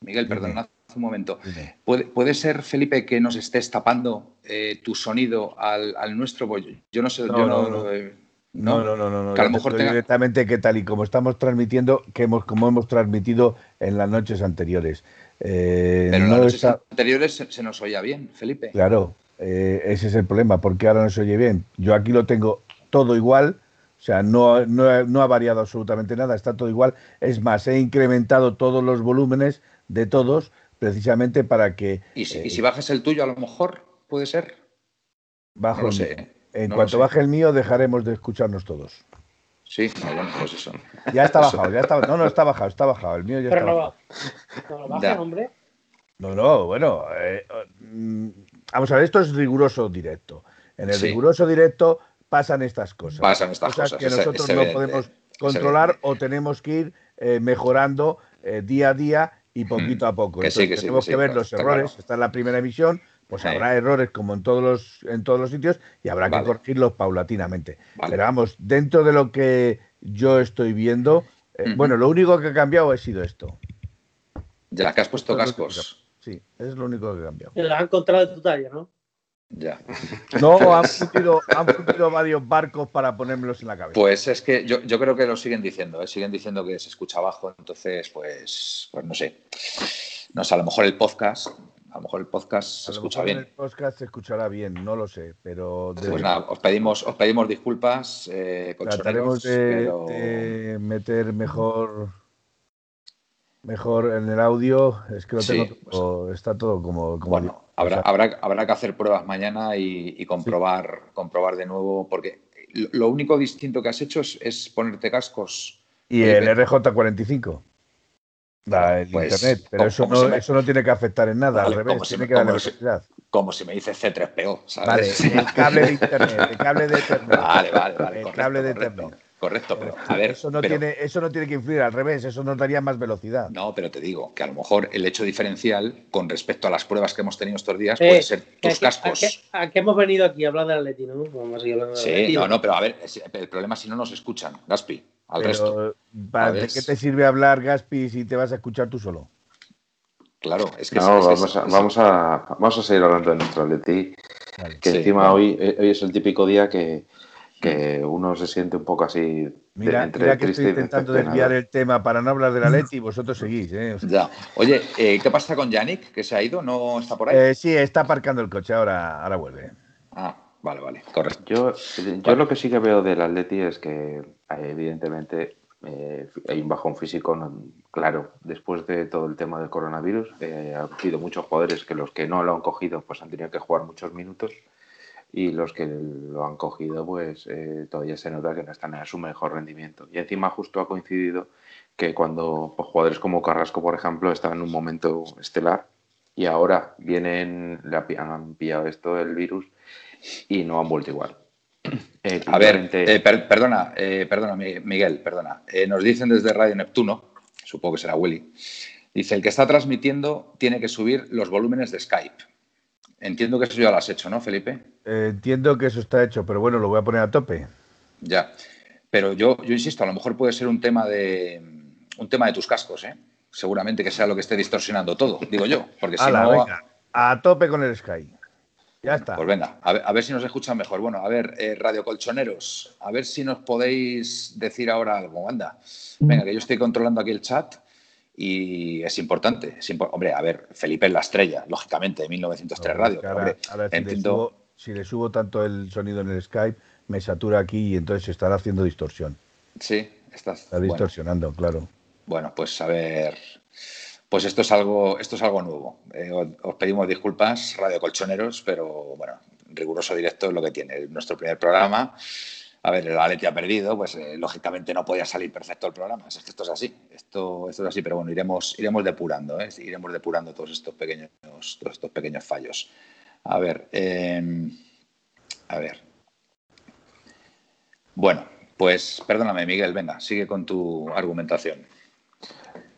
Miguel, perdón, un momento. ¿Puede, ¿Puede, ser, Felipe, que nos estés tapando eh, tu sonido al, nuestro? Pues yo no sé. No, yo no, no, eh, no, no, no, Que a lo mejor directamente que tal y como estamos transmitiendo, que hemos, como hemos transmitido en las noches anteriores. Eh, Pero en las noches anteriores se, nos oía bien, Felipe. Claro, ese es el problema, porque ahora no se oye bien. Yo aquí lo tengo todo igual. O sea, no, no, no ha variado absolutamente nada, está todo igual. Es más, he incrementado todos los volúmenes de todos precisamente para que... ¿Y si, eh, bajas el tuyo a lo mejor? ¿Puede ser? Bajo sé. En cuanto baje el mío dejaremos de escucharnos todos. Sí, bueno, pues eso. Ya está bajado, ya está, no, no está bajado, está bajado, el mío ya está bajado. No lo hombre. No, no, bueno, eh, mm, vamos a ver, esto es riguroso directo. En el riguroso directo pasan estas cosas. Pasan estas cosas, que nosotros no podemos controlar o tenemos que ir eh, mejorando día a día y poquito a poco. tenemos que, ver los errores. Está en la primera emisión, pues habrá errores como en todos los, en todos los sitios y habrá que corregirlos paulatinamente. Pero vamos, dentro de lo que yo estoy viendo, eh, bueno, lo único que ha cambiado ha sido esto. Ya, que has puesto cascos. Sí, es lo único que ha cambiado. Lo han encontrado de tu talla, ¿no? Ya. No, han fundido, han varios barcos para ponérmelos en la cabeza. Pues es que yo, creo que lo siguen diciendo, ¿eh? siguen diciendo que se escucha abajo, entonces, pues, pues no sé. No sé, a lo mejor el podcast, a lo mejor el podcast se escucha bien. El podcast se escuchará bien, no lo sé, pero. Pues nada, os pedimos, os pedimos disculpas. Eh, Trataremos de, meter mejor mejor en el audio. Es que lo tengo, está todo como. bueno, habrá, habrá, habrá, que hacer pruebas mañana y, comprobar, comprobar de nuevo, porque lo único distinto que has hecho es, ponerte cascos. Y el RJ45. Da el pues, internet, pero eso no, eso no tiene que afectar en nada, al revés, tiene que darle velocidad. Como si me dice C3PO, ¿sabes? Vale, el cable de internet, el cable de internet. Vale, vale, vale. El cable de internet correcto, pero a ver. Eso no, tiene, eso no tiene que influir, al revés, eso nos daría más velocidad. No, pero te digo que a lo mejor el hecho diferencial con respecto a las pruebas que hemos tenido estos días puede eh, ser tus cascos. ¿a qué, hemos venido aquí a hablar del Atleti, no? sí, no, no, pero a ver, el problema es si no nos escuchan, Gaspi, al resto. ¿De qué te sirve hablar, Gaspi, si te vas a escuchar tú solo? Claro, es que... No, vamos, a, vamos, a, vamos a seguir hablando de nuestro Atleti, que encima hoy, hoy es el típico día que que uno se siente un poco así. Mira, mira que estoy intentando desviar el tema para no hablar de la Leti y vosotros seguís. ¿eh? Ya. Oye, eh, ¿qué pasa con Yannick? ¿Que se ha ido? ¿No está por ahí? Eh, sí, está aparcando el coche, ahora, ahora vuelve. Ah, vale, vale, correcto. Yo, yo lo que sí que veo del Atleti es que, evidentemente, hay un bajón físico, claro, después de todo el tema del coronavirus, ha habido muchos jugadores que los que no lo han cogido pues han tenido que jugar muchos minutos y los que lo han cogido pues eh, todavía se nota que no están en su mejor rendimiento. Y encima justo ha coincidido que cuando pues, jugadores como Carrasco, por ejemplo, estaban en un momento estelar y ahora vienen, le han pillado esto el virus y no han vuelto igual. Eh, a ver, eh, perdona, perdona, Miguel, perdona. nos dicen desde Radio Neptuno, supongo que será Willy, dice, el que está transmitiendo tiene que subir los volúmenes de Skype. Entiendo que eso ya lo has hecho, ¿no, Felipe? Eh, entiendo que eso está hecho, pero bueno, lo voy a poner a tope. Ya. Pero yo, yo insisto, a lo mejor puede ser un tema de un tema de tus cascos, ¿eh? Seguramente que sea lo que esté distorsionando todo, digo yo. Porque si no. Venga, a tope con el Sky. Ya está. Pues venga, a ver, si nos escuchan mejor. Bueno, a ver, eh, Radio Colchoneros, a ver si nos podéis decir ahora algo. Anda. Venga, que yo estoy controlando aquí el chat y es importante. hombre, a ver, Felipe es la estrella, lógicamente, de 1903 Radio. si, le subo, tanto el sonido en el Skype, me satura aquí y entonces estará haciendo distorsión. Sí, estás, está distorsionando, claro. Bueno, pues a ver, pues esto es algo, esto es algo nuevo. Eh, os pedimos disculpas, Radio Colchoneros, pero bueno, riguroso directo es lo que tiene nuestro primer programa a ver, el Atleti ha perdido, pues eh, lógicamente no podía salir perfecto el programa. Es que esto es así, esto, esto es así, pero bueno, iremos, iremos depurando, ¿eh? iremos depurando todos estos pequeños, todos estos pequeños fallos. A ver, em, a ver. Bueno, pues perdóname, Miguel, venga, sigue con tu argumentación.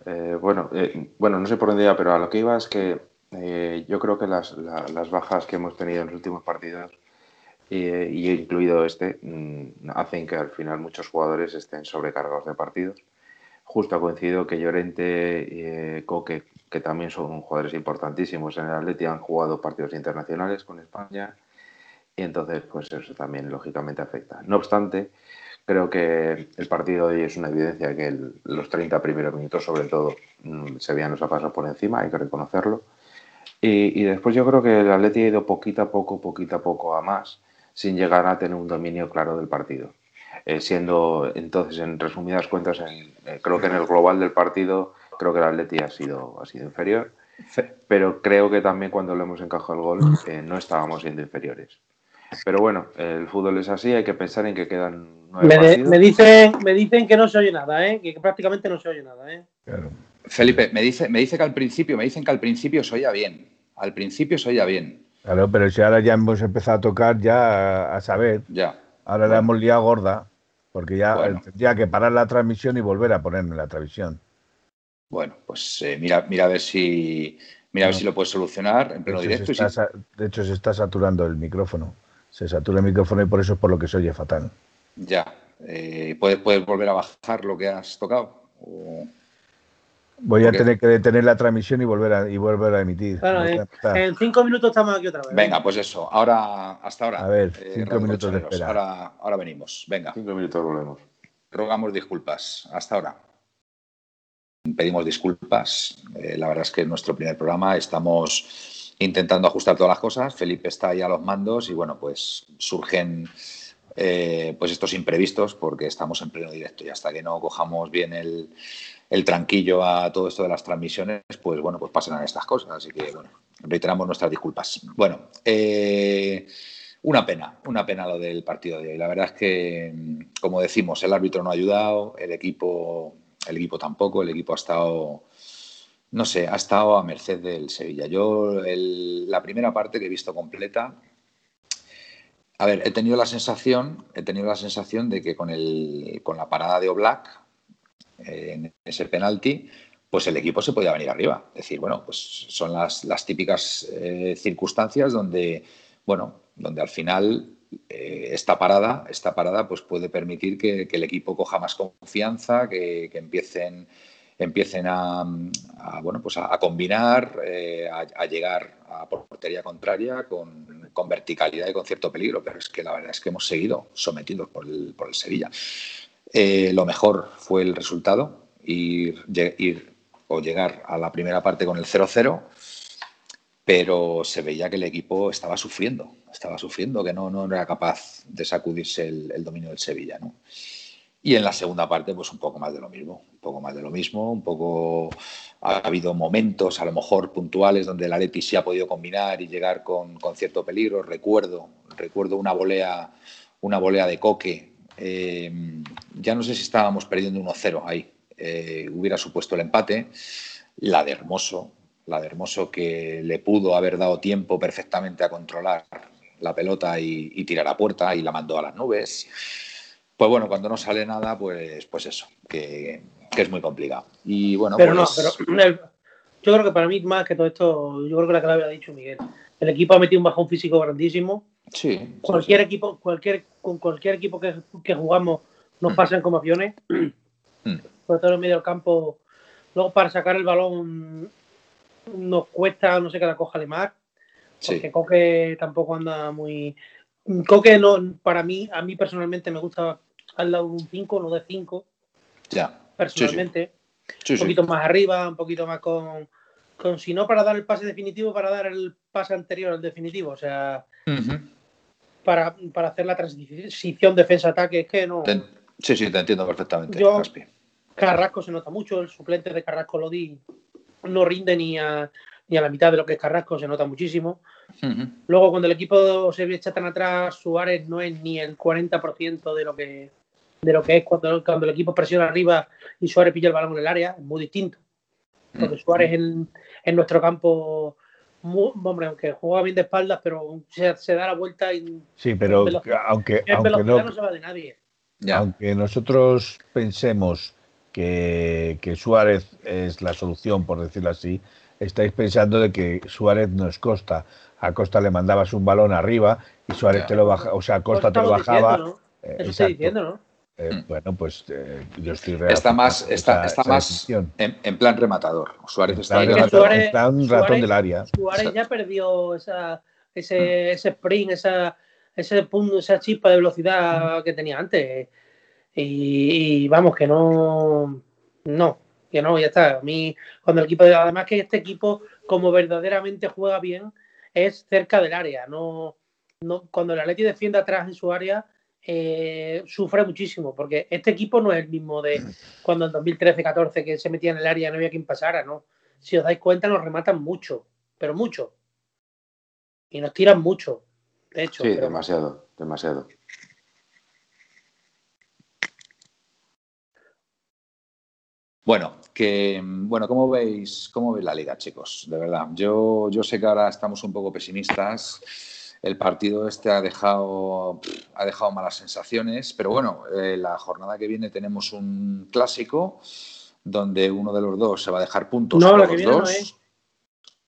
Eh, bueno, bueno, no sé por dónde iba, pero a lo que iba es que yo creo que las, las bajas que hemos tenido en los últimos partidos y, incluido este, mm, hacen que al final muchos jugadores estén sobrecargados de partidos. Justo ha coincidido que Llorente y eh, Coque, que también son jugadores importantísimos en el Atleti, han jugado partidos internacionales con España y entonces pues eso también lógicamente afecta. No obstante, creo que el partido de hoy es una evidencia que los 30 primeros minutos sobre todo mm, se nos ha pasado por encima, hay que reconocerlo. Y, y, después yo creo que el Atleti ha ido poquito a poco, poquito a poco a más sin llegar a tener un dominio claro del partido. Eh, siendo entonces, en resumidas cuentas, eh, creo que en el global del partido, creo que el Atleti ha sido, ha sido inferior, pero creo que también cuando le hemos encajado el gol eh, no estábamos siendo inferiores. Pero bueno, el fútbol es así, hay que pensar en que quedan nueve me, me, dicen, me dicen que no se oye nada, que prácticamente no se oye nada. Felipe, me, dice, me dice que al principio, me dicen que al principio se oía bien. Al principio se oía bien. Claro, pero si ahora ya hemos empezado a tocar, ya a, saber. Ya. Ahora la hemos liado gorda, porque ya tendría que parar la transmisión y volver a ponerme la transmisión. Bueno, pues eh, mira, mira a ver si mira a ver si lo puedes solucionar en pleno directo. De hecho, se está saturando el micrófono. Se satura el micrófono y por eso es por lo que se oye fatal. Ya. Eh, ¿puedes, ¿Puedes volver a bajar lo que has tocado? Voy a tener que detener la transmisión y volver a, y volver a emitir. Bueno, en cinco minutos estamos aquí otra vez. Venga, pues eso. Ahora, hasta ahora. A ver, eh, cinco minutos de espera. Ahora, ahora venimos. Venga. Cinco minutos volvemos. Rogamos disculpas. Hasta ahora. Pedimos disculpas. Eh, la verdad es que en nuestro primer programa estamos intentando ajustar todas las cosas. Felipe está ahí a los mandos y bueno, pues surgen eh, pues estos imprevistos porque estamos en pleno directo y hasta que no cojamos bien el el tranquillo a todo esto de las transmisiones, pues bueno, pues pasan estas cosas. Así que bueno, reiteramos nuestras disculpas. Bueno, eh, una pena, una pena lo del partido de hoy. La verdad es que, como decimos, el árbitro no ha ayudado, el equipo, el equipo tampoco, el equipo ha estado, no sé, ha estado a merced del Sevilla. Yo la primera parte que he visto completa, a ver, he tenido la sensación, he tenido la sensación de que con el, con la parada de Oblak en ese penalti, pues el equipo se podía venir arriba. Es decir, bueno, pues son las, las típicas eh, circunstancias donde, bueno, donde al final eh, esta parada, esta parada pues puede permitir que, el equipo coja más confianza, que, empiecen empiecen a, bueno, pues a, combinar, eh, a, llegar a portería contraria con, verticalidad y con cierto peligro, pero es que la verdad es que hemos seguido sometidos por el, por el Sevilla. Eh, lo mejor fue el resultado, ir, ir o llegar a la primera parte con el 0-0, pero se veía que el equipo estaba sufriendo, estaba sufriendo, que no, no era capaz de sacudirse el, dominio del Sevilla. Y en la segunda parte, pues un poco más de lo mismo, un poco más de lo mismo, un poco ha habido momentos, a lo mejor puntuales, donde el Atleti sí ha podido combinar y llegar con, cierto peligro. Recuerdo, recuerdo una volea, una volea de Coque. Eh, ya no sé si estábamos perdiendo 1-0 ahí. Eh, hubiera supuesto el empate. La de Hermoso, la de Hermoso que le pudo haber dado tiempo perfectamente a controlar la pelota y, y tirar a puerta y la mandó a las nubes. Pues bueno, cuando no sale nada, pues, pues eso, que, es muy complicado. Y bueno, pero pues... no, pero yo creo que para mí, más que todo esto, yo creo que la clave ha dicho Miguel. El equipo ha metido un bajón físico grandísimo. Sí. Cualquier equipo, cualquier, con cualquier equipo que, que jugamos nos pasan como aviones. Mm. Sobre todo en medio del campo. Luego para sacar el balón nos cuesta, no sé qué la coja de más. Porque Coque tampoco anda muy. Coque no, para mí, a mí personalmente me gusta al lado de un 5, no de 5. Ya. Personalmente. un poquito más arriba, un poquito más con, con, si no para dar el pase definitivo, para dar el pase anterior al definitivo. O sea, para, para, hacer la transición defensa-ataque, es que no. sí, sí, te entiendo perfectamente. Yo, Carrasco se nota mucho, el suplente de Carrasco lo di, no rinde ni a, ni a la mitad de lo que es Carrasco, se nota muchísimo. Luego, cuando el equipo se echa tan atrás, Suárez no es ni el 40% de lo que de lo que es cuando, cuando el equipo presiona arriba y Suárez pilla el balón en el área, es muy distinto. Porque Suárez en, en nuestro campo, hombre, aunque juega bien de espaldas, pero se, da la vuelta y. Sí, pero aunque, aunque no, se va de nadie. Aunque nosotros pensemos que, que Suárez es la solución, por decirlo así, estáis pensando de que Suárez nos Costa. A Costa le mandabas un balón arriba y Suárez te lo bajaba, o sea, Costa te lo bajaba. ¿no? Eh, Eso estoy diciendo, ¿no? Eh, mm. bueno, pues eh, yo estoy Está más, está, está más en, en, plan rematador. Suárez está, está un ratón del área. Suárez ya perdió esa, ese, mm. ese sprint, esa, ese punto, esa chispa de velocidad que tenía antes. Y, y, vamos, que no. No, que no, ya está. A mí, cuando el equipo, además que este equipo, como verdaderamente juega bien, es cerca del área. No, no, cuando el Atleti defiende atrás en su área, eh, sufre muchísimo, porque este equipo no es el mismo de cuando en 2013-14 que se metía en el área y no había quien pasara, ¿no? Si os dais cuenta, nos rematan mucho, pero mucho. Y nos tiran mucho, de hecho. Sí, demasiado, demasiado. Bueno, que bueno, ¿cómo veis, cómo veis la liga, chicos? De verdad, yo, yo sé que ahora estamos un poco pesimistas. El partido este ha dejado, ha dejado malas sensaciones, pero bueno, eh, la jornada que viene tenemos un clásico donde uno de los dos se va a dejar puntos. No, la que viene no es.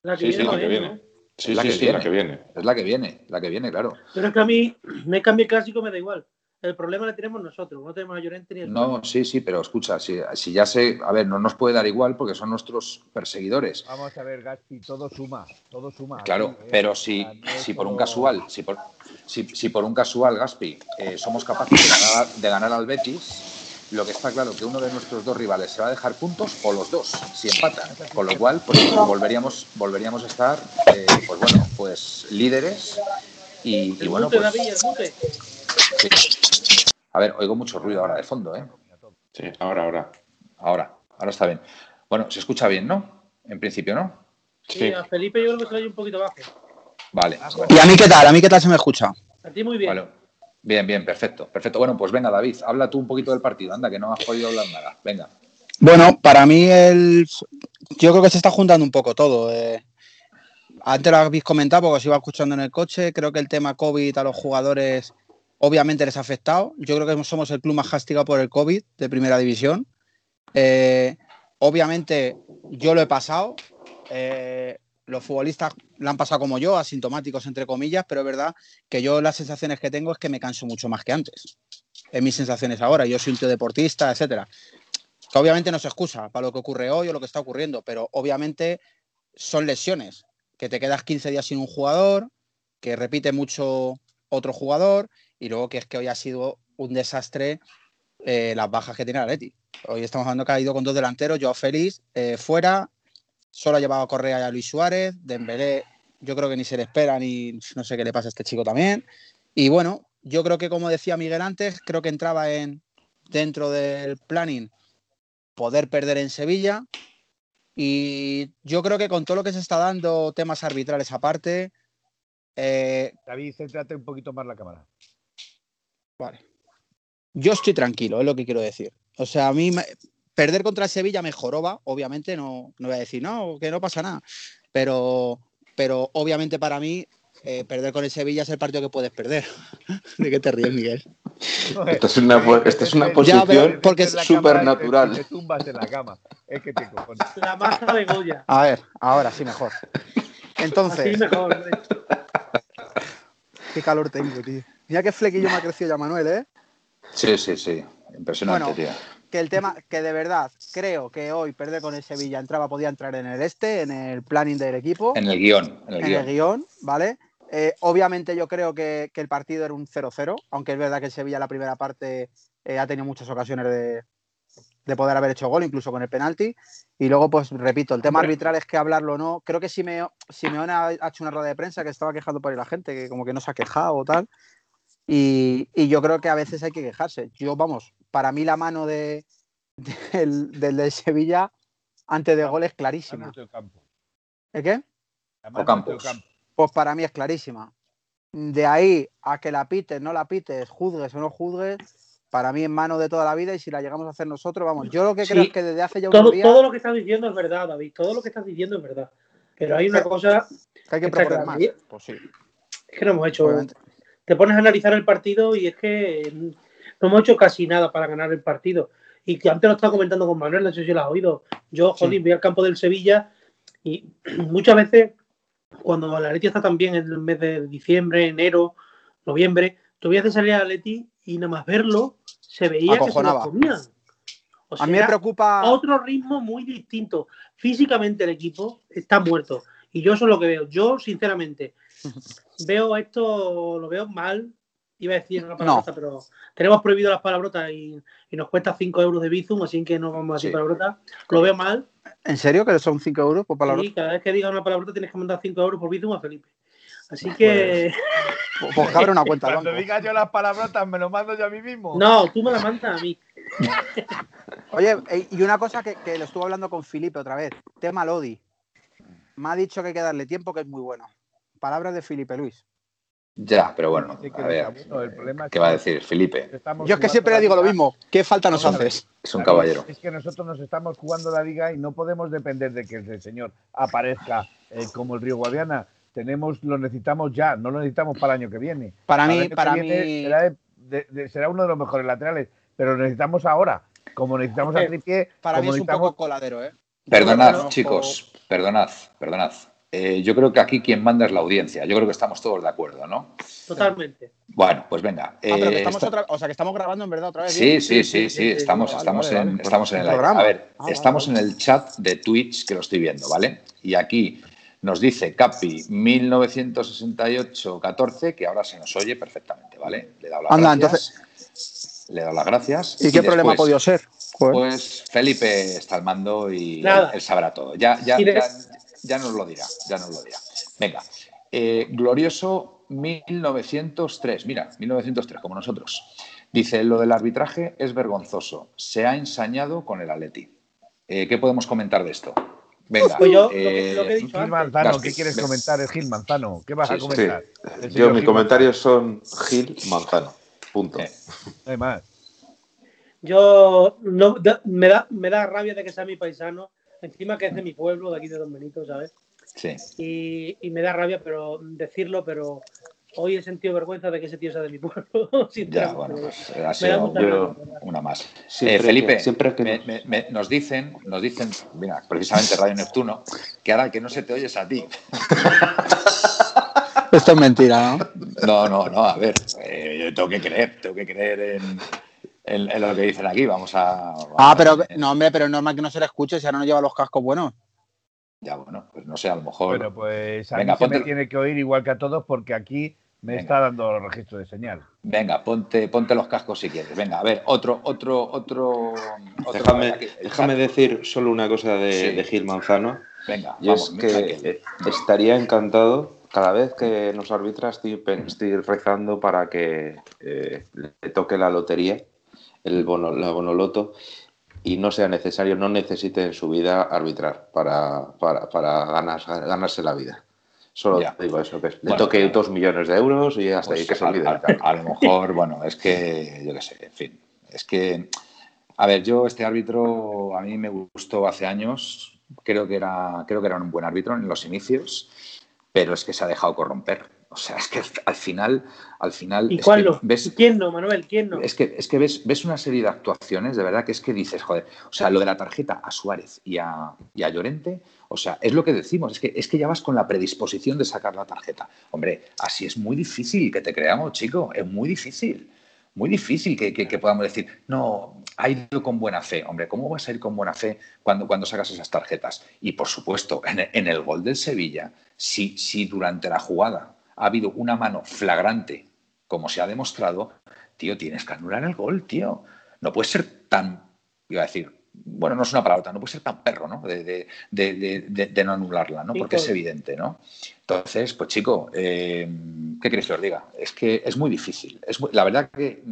La que viene, la que viene. Sí, la, que viene. la que viene. Es la que viene, la que viene, claro. Pero es que a mí me cambia el clásico, me da igual. El problema lo tenemos nosotros, no tenemos a Llorente ni el No, sí, sí, pero escucha, si, si, ya sé, a ver, no nos puede dar igual porque son nuestros perseguidores. Vamos a ver, Gaspi, todo suma, todo suma. Claro, ¿eh? pero si, si por un casual, si por, si, si por un casual, Gaspi, eh, somos capaces de ganar, de ganar al Betis, lo que está claro que uno de nuestros dos rivales se va a dejar puntos o los dos, si empatan. Con lo cual, pues volveríamos, volveríamos a estar, eh, pues bueno, pues líderes y, y bueno, pues. A ver, oigo mucho ruido ahora de fondo, ¿eh? Sí, ahora, ahora. Ahora, ahora está bien. Bueno, se escucha bien, ¿no? En principio, ¿no? Sí, a Felipe yo creo que se oye un poquito bajo. Vale. ¿Y a mí qué tal? ¿A mí qué tal se me escucha? A ti muy bien. Bien, bien, perfecto. Perfecto. Bueno, pues venga, David, habla tú un poquito del partido. Anda, que no has podido hablar nada. Venga. Bueno, para mí el... yo creo que se está juntando un poco todo. Eh. Antes lo habéis comentado porque os iba escuchando en el coche. Creo que el tema COVID a los jugadores obviamente les ha afectado. Yo creo que somos el club más castigado por el COVID de primera división. Eh, obviamente yo lo he pasado. Eh, los futbolistas lo han pasado como yo, asintomáticos entre comillas, pero es verdad que yo las sensaciones que tengo es que me canso mucho más que antes. En mis sensaciones ahora. Yo soy un tío deportista, etcétera. Que obviamente no se excusa para lo que ocurre hoy o lo que está ocurriendo, pero obviamente son lesiones, que te quedas 15 días sin un jugador, que repite mucho otro jugador, y luego que es que hoy ha sido un desastre eh, las bajas que tiene la Leti. Hoy estamos hablando que ha ido con dos delanteros, Joao Félix eh, fuera, solo ha llevado a Correa y a Luis Suárez, Dembélé yo creo que ni se le espera ni no sé qué le pasa a este chico también. Y bueno, yo creo que como decía Miguel antes, creo que entraba en dentro del planning poder perder en Sevilla. Y yo creo que con todo lo que se está dando, temas arbitrales aparte. Eh, David, céntrate un poquito más la cámara. Vale. Yo estoy tranquilo, es lo que quiero decir. O sea, a mí perder contra Sevilla me joroba, obviamente, no, no voy a decir, no, que no pasa nada. Pero, pero obviamente para mí eh, perder con el Sevilla es el partido que puedes perder. ¿De qué te ríes, Miguel? Esta es una, esta es una posición porque es súper natural. Te, tumbas en la cama. Es que te La masa de Goya. A ver, ahora sí mejor. Entonces. Sí, mejor. Qué calor tengo, tío. Mira qué flequillo me ha crecido ya Manuel, ¿eh? Sí, sí, sí. Impresionante, tío. Que el tema, que de verdad creo que hoy perder con el Sevilla entraba, podía entrar en el este, en el planning del equipo. En el guion. En el, guion. ¿vale? Eh, obviamente yo creo que, el partido era un 0-0, aunque es verdad que el Sevilla la primera parte eh, ha tenido muchas ocasiones de, poder haber hecho gol, incluso con el penalti. Y luego, pues repito, el tema arbitral es que hablarlo o no. Creo que Simeone, Simeone ha hecho una rueda de prensa que estaba quejando por ahí la gente, que como que no se ha quejado o tal. Y, yo creo que a veces hay que quejarse. Yo, vamos, para mí la mano de, del, de Sevilla antes de gol es clarísima. ¿El qué? O Campos. Pues para mí es clarísima. De ahí a que la pites, no la pites, juzgues o no juzgues, para mí es mano de toda la vida y si la llegamos a hacer nosotros, vamos, yo lo que creo es que desde hace ya todo, Todo lo que estás diciendo es verdad, David, todo lo que estás diciendo es verdad. Pero hay una cosa... Que hay que proponer más. Pues sí. Es que no hemos hecho te pones a analizar el partido y es que no hemos hecho casi nada para ganar el partido. Y que antes lo estaba comentando con Manuel, no sé si lo has oído. Yo, joder, voy al campo del Sevilla y muchas veces, cuando la Leti está también en el mes de diciembre, enero, noviembre, tú de salir a Leti y nada más verlo, se veía que se lo comían. a mí me preocupa. Otro ritmo muy distinto. Físicamente el equipo está muerto. Y yo eso es lo que veo. Yo, sinceramente, veo esto, lo veo mal. Iba a decir una palabrota, pero tenemos prohibido las palabrotas y, nos cuesta 5 euros de Bizum, así que no vamos a decir palabrota. Lo veo mal. ¿En serio que son 5 euros por palabrota? Sí, cada vez que digas una palabrota tienes que mandar 5 euros por Bizum a Felipe. Así que. Pues, pues abre una cuenta. Cuando diga yo las palabrotas, ¿me lo mando yo a mí mismo? No, tú me las mandas a mí. Oye, y una cosa que, que lo estuve hablando con Felipe otra vez: tema Lodi. Me ha dicho que hay que darle tiempo, que es muy bueno. Palabras de Felipe Luis. Ya, pero bueno, a ver, ¿qué va a decir Felipe? Yo es que siempre le digo lo mismo, ¿qué falta nos haces? Es un caballero. Es que nosotros nos estamos jugando la liga y no podemos depender de que el señor aparezca eh, como el Río Guadiana. Tenemos, lo necesitamos ya, no lo necesitamos para el año que viene. Para, mí, para mí será, uno de los mejores laterales, pero lo necesitamos ahora. Como necesitamos a Tripié. Para mí es un poco coladero, ¿eh? Perdonad, chicos, perdonad, perdonad. Eh, yo creo que aquí quien manda es la audiencia. Yo creo que estamos todos de acuerdo, ¿no? Totalmente. Bueno, pues venga. Ah, pero que eh, estamos otra, o sea, que estamos grabando en verdad otra vez. Sí, sí, sí, sí, estamos, estamos en, estamos en el A ver, ah, estamos en el chat de Twitch que lo estoy viendo, ¿vale? Y aquí nos dice Capi 1968-14, que ahora se nos oye perfectamente, ¿vale? Le he dado las Anda, gracias. Entonces... Le he dado las gracias. ¿Y, qué problema ha podido ser? Pues Felipe está al mando y él, sabrá todo. Ya, ya, ya, ya nos lo dirá, ya nos lo dirá. Venga, eh, glorioso 1903, mira, 1903, como nosotros. Dice, lo del arbitraje es vergonzoso, se ha ensañado con el Atleti. Eh, ¿Qué podemos comentar de esto? Venga, pues yo, eh, Gil Manzano, ¿qué quieres comentar? Es Gil Manzano, ¿qué vas a comentar? Yo, mis comentarios son Gil Manzano, punto. No hay más. Yo no, me, da, me da rabia de que sea mi paisano encima que es de mi pueblo, de aquí de Don Benito, ¿sabes? Sí. Y, me da rabia pero decirlo, pero hoy he sentido vergüenza de que ese tío sea de mi pueblo. ya, bueno, pues, ha sido una más. Eh, Felipe, siempre que nos dicen, nos dicen, mira, precisamente Radio Neptuno, que ahora que no se te oyes a ti. Esto es mentira, ¿no? No, no, no, a ver, eh, yo tengo que creer, tengo que creer en, en, lo que dicen aquí, vamos a. ah, pero no, hombre, pero es normal que no se le escuche si ahora no lleva los cascos buenos. Ya, bueno, pues no sé, a lo mejor. Bueno, pues a mí se me tiene que oír igual que a todos porque aquí me está dando los registros de señal. Venga, ponte, ponte los cascos si quieres. Venga, a ver, otro, otro, otro. déjame, decir solo una cosa de, Gil Manzano. Venga, y es que estaría encantado cada vez que nos arbitra estoy, estoy rezando para que eh, le toque la lotería, el bono, la bonoloto, y no sea necesario, no necesite en su vida arbitrar para, para, para ganarse la vida. Solo digo eso, que le toque dos millones de euros y hasta ahí pues que se olvide. A, lo mejor, bueno, es que, yo qué sé, en fin, es que, a ver, yo este árbitro a mí me gustó hace años, creo que era, creo que era un buen árbitro en los inicios, pero es que se ha dejado corromper. O sea, es que al final, al final. ¿Y cuál no? Ves, ¿Quién no, Manuel? ¿Quién no? Es que, es que ves, ves, una serie de actuaciones, de verdad, que es que dices, joder, o sea, lo de la tarjeta a Suárez y a, y a Llorente, o sea, es lo que decimos, es que, es que ya vas con la predisposición de sacar la tarjeta. Hombre, así es muy difícil que te creamos, chico, es muy difícil. Muy difícil que, que, podamos decir, no, ha ido con buena fe. Hombre, ¿cómo vas a ir con buena fe cuando, cuando sacas esas tarjetas? Y por supuesto, en, en el gol del Sevilla, si, si durante la jugada ha habido una mano flagrante, como se ha demostrado, tío, tienes que anular el gol, tío. No puede ser tan, iba a decir, bueno, no es una palabra, no puede ser tan perro, ¿no? De, no anularla, ¿no? Porque es evidente, ¿no? Entonces, pues chico, eh, ¿qué queréis que os diga? Es que es muy difícil. Es la verdad que,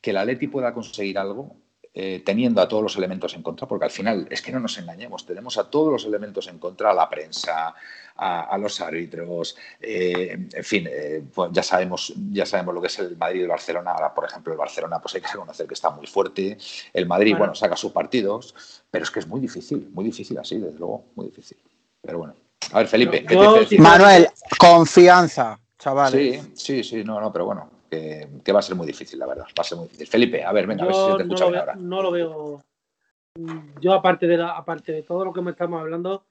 que la Leti pueda conseguir algo eh, teniendo a todos los elementos en contra, porque al final es que no nos engañemos, tenemos a todos los elementos en contra, a la prensa, a, los árbitros, eh, en fin, eh, pues ya sabemos, ya sabemos lo que es el Madrid y el Barcelona. Ahora, por ejemplo, el Barcelona, pues hay que reconocer que está muy fuerte. El Madrid, bueno, saca sus partidos, pero es que es muy difícil, muy difícil así, desde luego, muy difícil. Pero bueno. A ver, Felipe, ¿qué te Manuel, confianza, chavales. Sí, sí, sí, no, no, pero bueno, que, va a ser muy difícil, la verdad. Va a ser muy difícil. Felipe, a ver, venga, a ver si te escucho no ahora. No lo veo. Yo, aparte de, la, aparte de todo lo que me estamos hablando,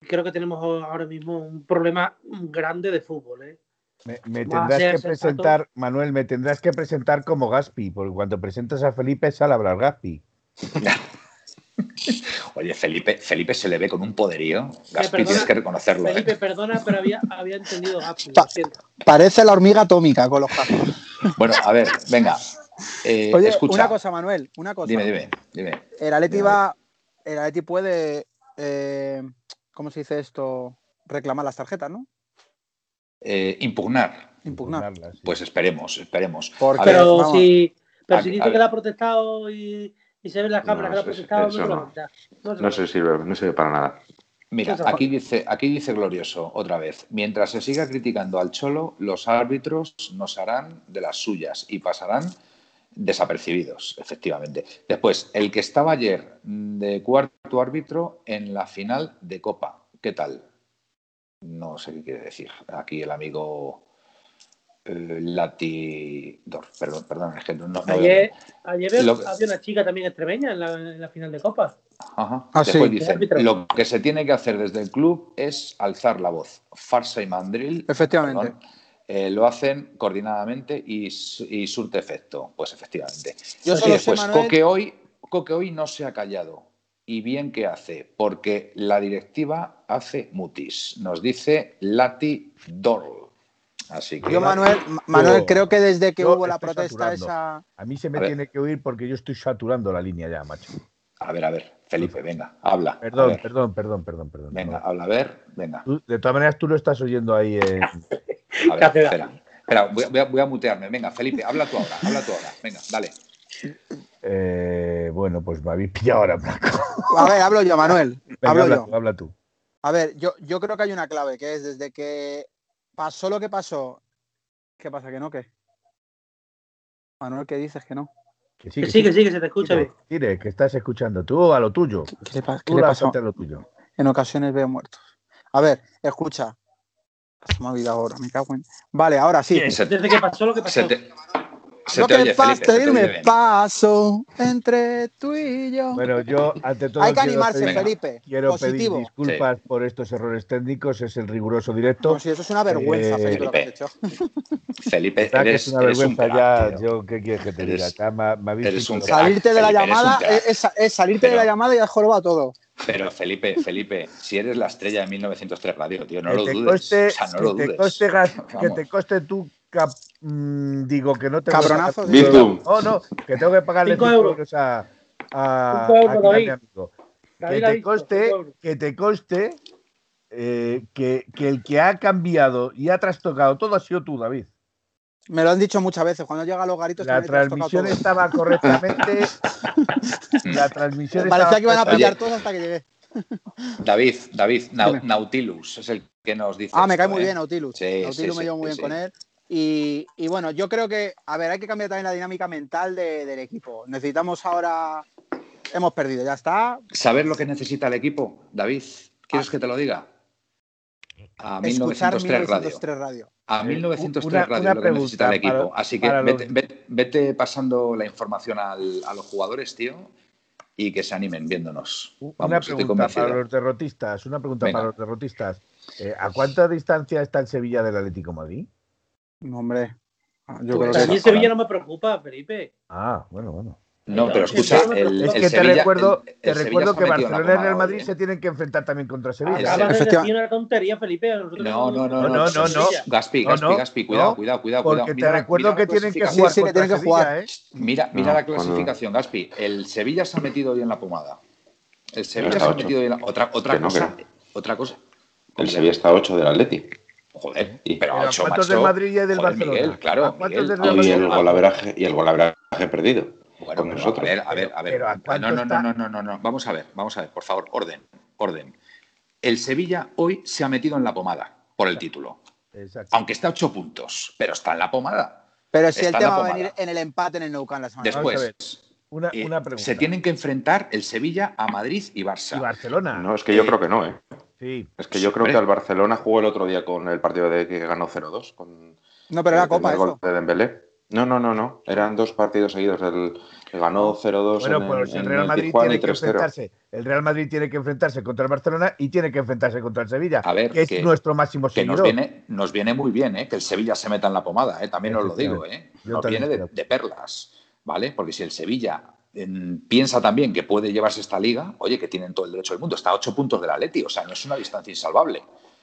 creo que tenemos ahora mismo un problema grande de fútbol. ¿eh? Me, tendrás que presentar, Manuel, me tendrás que presentar como Gaspi, porque cuando presentas a Felipe sale a hablar Gaspi. Oye, Felipe, Felipe se le ve con un poderío. Gaspi, tienes que reconocerlo. ¿eh? Felipe, perdona, pero había, había entendido Gaspi. parece la hormiga atómica con los cascos. Bueno, a ver, venga. Eh, Oye, escucha. una cosa, Manuel, una cosa. Dime, dime, dime. El Atleti va. El Atleti puede. Eh, ¿Cómo se dice esto? Reclamar las tarjetas, ¿no? impugnar. Impugnar. Pues esperemos, esperemos. pero si, pero si dice que la ha protestado y y se ve la cámara que lo ha presentado, no, no, no, se sirve, no sirve para nada. Mira, aquí dice, aquí dice Glorioso otra vez, mientras se siga criticando al Cholo, los árbitros nos harán de las suyas y pasarán desapercibidos, efectivamente. Después, el que estaba ayer de cuarto árbitro en la final de Copa, ¿qué tal? No sé qué quiere decir. Aquí el amigo eh, Latidor, perdón, perdón, es que no, ayer, ayer había una chica también extremeña en la, final de Copa. Ajá. Ah, Después dice, lo que se tiene que hacer desde el club es alzar la voz. Farsa y mandril. Efectivamente. Eh, lo hacen coordinadamente y, y, surte efecto. Pues efectivamente. Yo solo sé, pues Coque, hoy, Coque hoy no se ha callado. Y bien que hace, porque la directiva hace mutis. Nos dice Lati Dorl. Yo, Manuel, Manuel creo que desde que hubo la protesta esa. A mí se me tiene que oír porque yo estoy saturando la línea ya, macho. A ver, a ver, Felipe, venga, habla. Perdón, perdón, perdón, perdón, perdón. Venga, habla, a ver, venga. de todas maneras, tú lo estás oyendo ahí. En... a ver, espera, espera voy, a, voy, a, mutearme. Venga, Felipe, habla tú ahora, habla tú ahora. Venga, dale. Eh, bueno, pues me habéis pillado ahora, Blanco. A ver, hablo yo, Manuel. hablo habla, yo. Tú, habla tú. A ver, yo, yo creo que hay una clave, que es desde que pasó lo que pasó. ¿Qué pasa? ¿Que no? ¿Qué? Manuel, ¿qué dices? Que no. Que sí, que, sí, que sí, que se te escucha bien. Mire, que estás escuchando tú a lo tuyo. ¿Qué le, pasa? a lo tuyo. En ocasiones veo muertos. A ver, escucha. Se me ha olvidado ahora, me cago en. Vale, ahora sí. Desde que pasó lo que pasó. Se lo que pedirme paso entre tú y yo. Bueno, yo ante todo. Hay que animarse, Felipe. Quiero pedir disculpas por estos errores técnicos, es el riguroso directo. No, si eso es una vergüenza, eh, Felipe, lo que has hecho. Felipe, eres, es una vergüenza ya. Yo, ¿qué quieres que te diga? salirte de la llamada es, salirte de la llamada y has jorobado todo. Pero Felipe, Felipe, si eres la estrella de 1903 Radio, tío, no lo dudes. o sea, no lo dudes. que te coste tú Mm, digo que no te Cabronazo. Oh, no, que tengo que pagarle 5 euros a, a, mi amigo. Que te coste, que te coste eh, que, que, el que ha cambiado y ha trastocado todo ha sido tú, David. Me lo han dicho muchas veces. Cuando llega a los garitos. La transmisión estaba correctamente. la transmisión. Parecía que iban a pillar todos hasta que llegué. David, David, Nautilus es el que nos dice. Ah, me cae muy ¿eh? bien Nautilus. Nautilus me llevo muy bien con él. Y, bueno, yo creo que, a ver, hay que cambiar también la dinámica mental del equipo. Necesitamos ahora. Hemos perdido, ya está. ¿Saber lo que necesita el equipo, David? ¿Quieres ah. que te lo diga? A 1903, radio. A 1903 Radio lo que necesita el equipo. Así que vete, pasando la información a los jugadores, tío, y que se animen viéndonos. una pregunta para los derrotistas. Una pregunta para los derrotistas. Eh, ¿A cuánta distancia está el Sevilla del Atlético Madrid? No, hombre. Ah, creo que a mí Sevilla no me preocupa, Felipe. Ah, bueno, bueno. No, pero escucha, el, es que te recuerdo, te recuerdo que Barcelona y Real Madrid se tienen que enfrentar también contra Sevilla. Acabas de decir una tontería, Felipe. No, no, no, no, no, no, no. Gaspi, Gaspi, Gaspi, cuidado, cuidado, cuidado. Porque te recuerdo que tienen que jugar sí, tienen que jugar. ¿eh? Mira, mira la clasificación, Gaspi. El Sevilla se ha metido hoy en la pomada. El Sevilla se ha metido hoy en la otra otra cosa, otra cosa. El Sevilla está a 8 del Atlético. Joder, y, pero, pero ¿cuántos del Madrid y del Barcelona? Miguel, claro. Miguel. Y el golaveraje y el golaveraje perdido. Bueno, con nosotros. A ver, a ver, a ver. no, no, no, no, no, no, Vamos a ver, vamos a ver, por favor, orden, orden. El Sevilla hoy se ha metido en la pomada por el título. Exacto. Aunque está a ocho puntos, pero está en la pomada. Pero si el tema va a venir en el empate en el Nou Camp la semana Después, una, eh, una pregunta. se tienen que enfrentar el Sevilla a Madrid y Barça. Y Barcelona. No, es que yo creo que no, ¿eh? Es que yo creo que al Barcelona jugó el otro día con el partido de que ganó 0-2. Con, no, pero era Copa. Eso. De Dembélé. No, no, no, no. Eran dos partidos seguidos. El, ganó 0-2. Bueno, pues el Real Madrid tiene que enfrentarse. El Real Madrid tiene que enfrentarse contra el Barcelona y tiene que enfrentarse contra el Sevilla. A ver, que es nuestro máximo que Nos viene, nos viene muy bien, ¿eh? Que el Sevilla se meta en la pomada, ¿eh? También os lo digo, ¿eh? Nos viene de, de perlas, ¿vale? Porque si el Sevilla piensa también que puede llevarse esta liga, oye, que tienen todo el derecho del mundo, está a ocho puntos de la Leti, o sea, no es una distancia insalvable.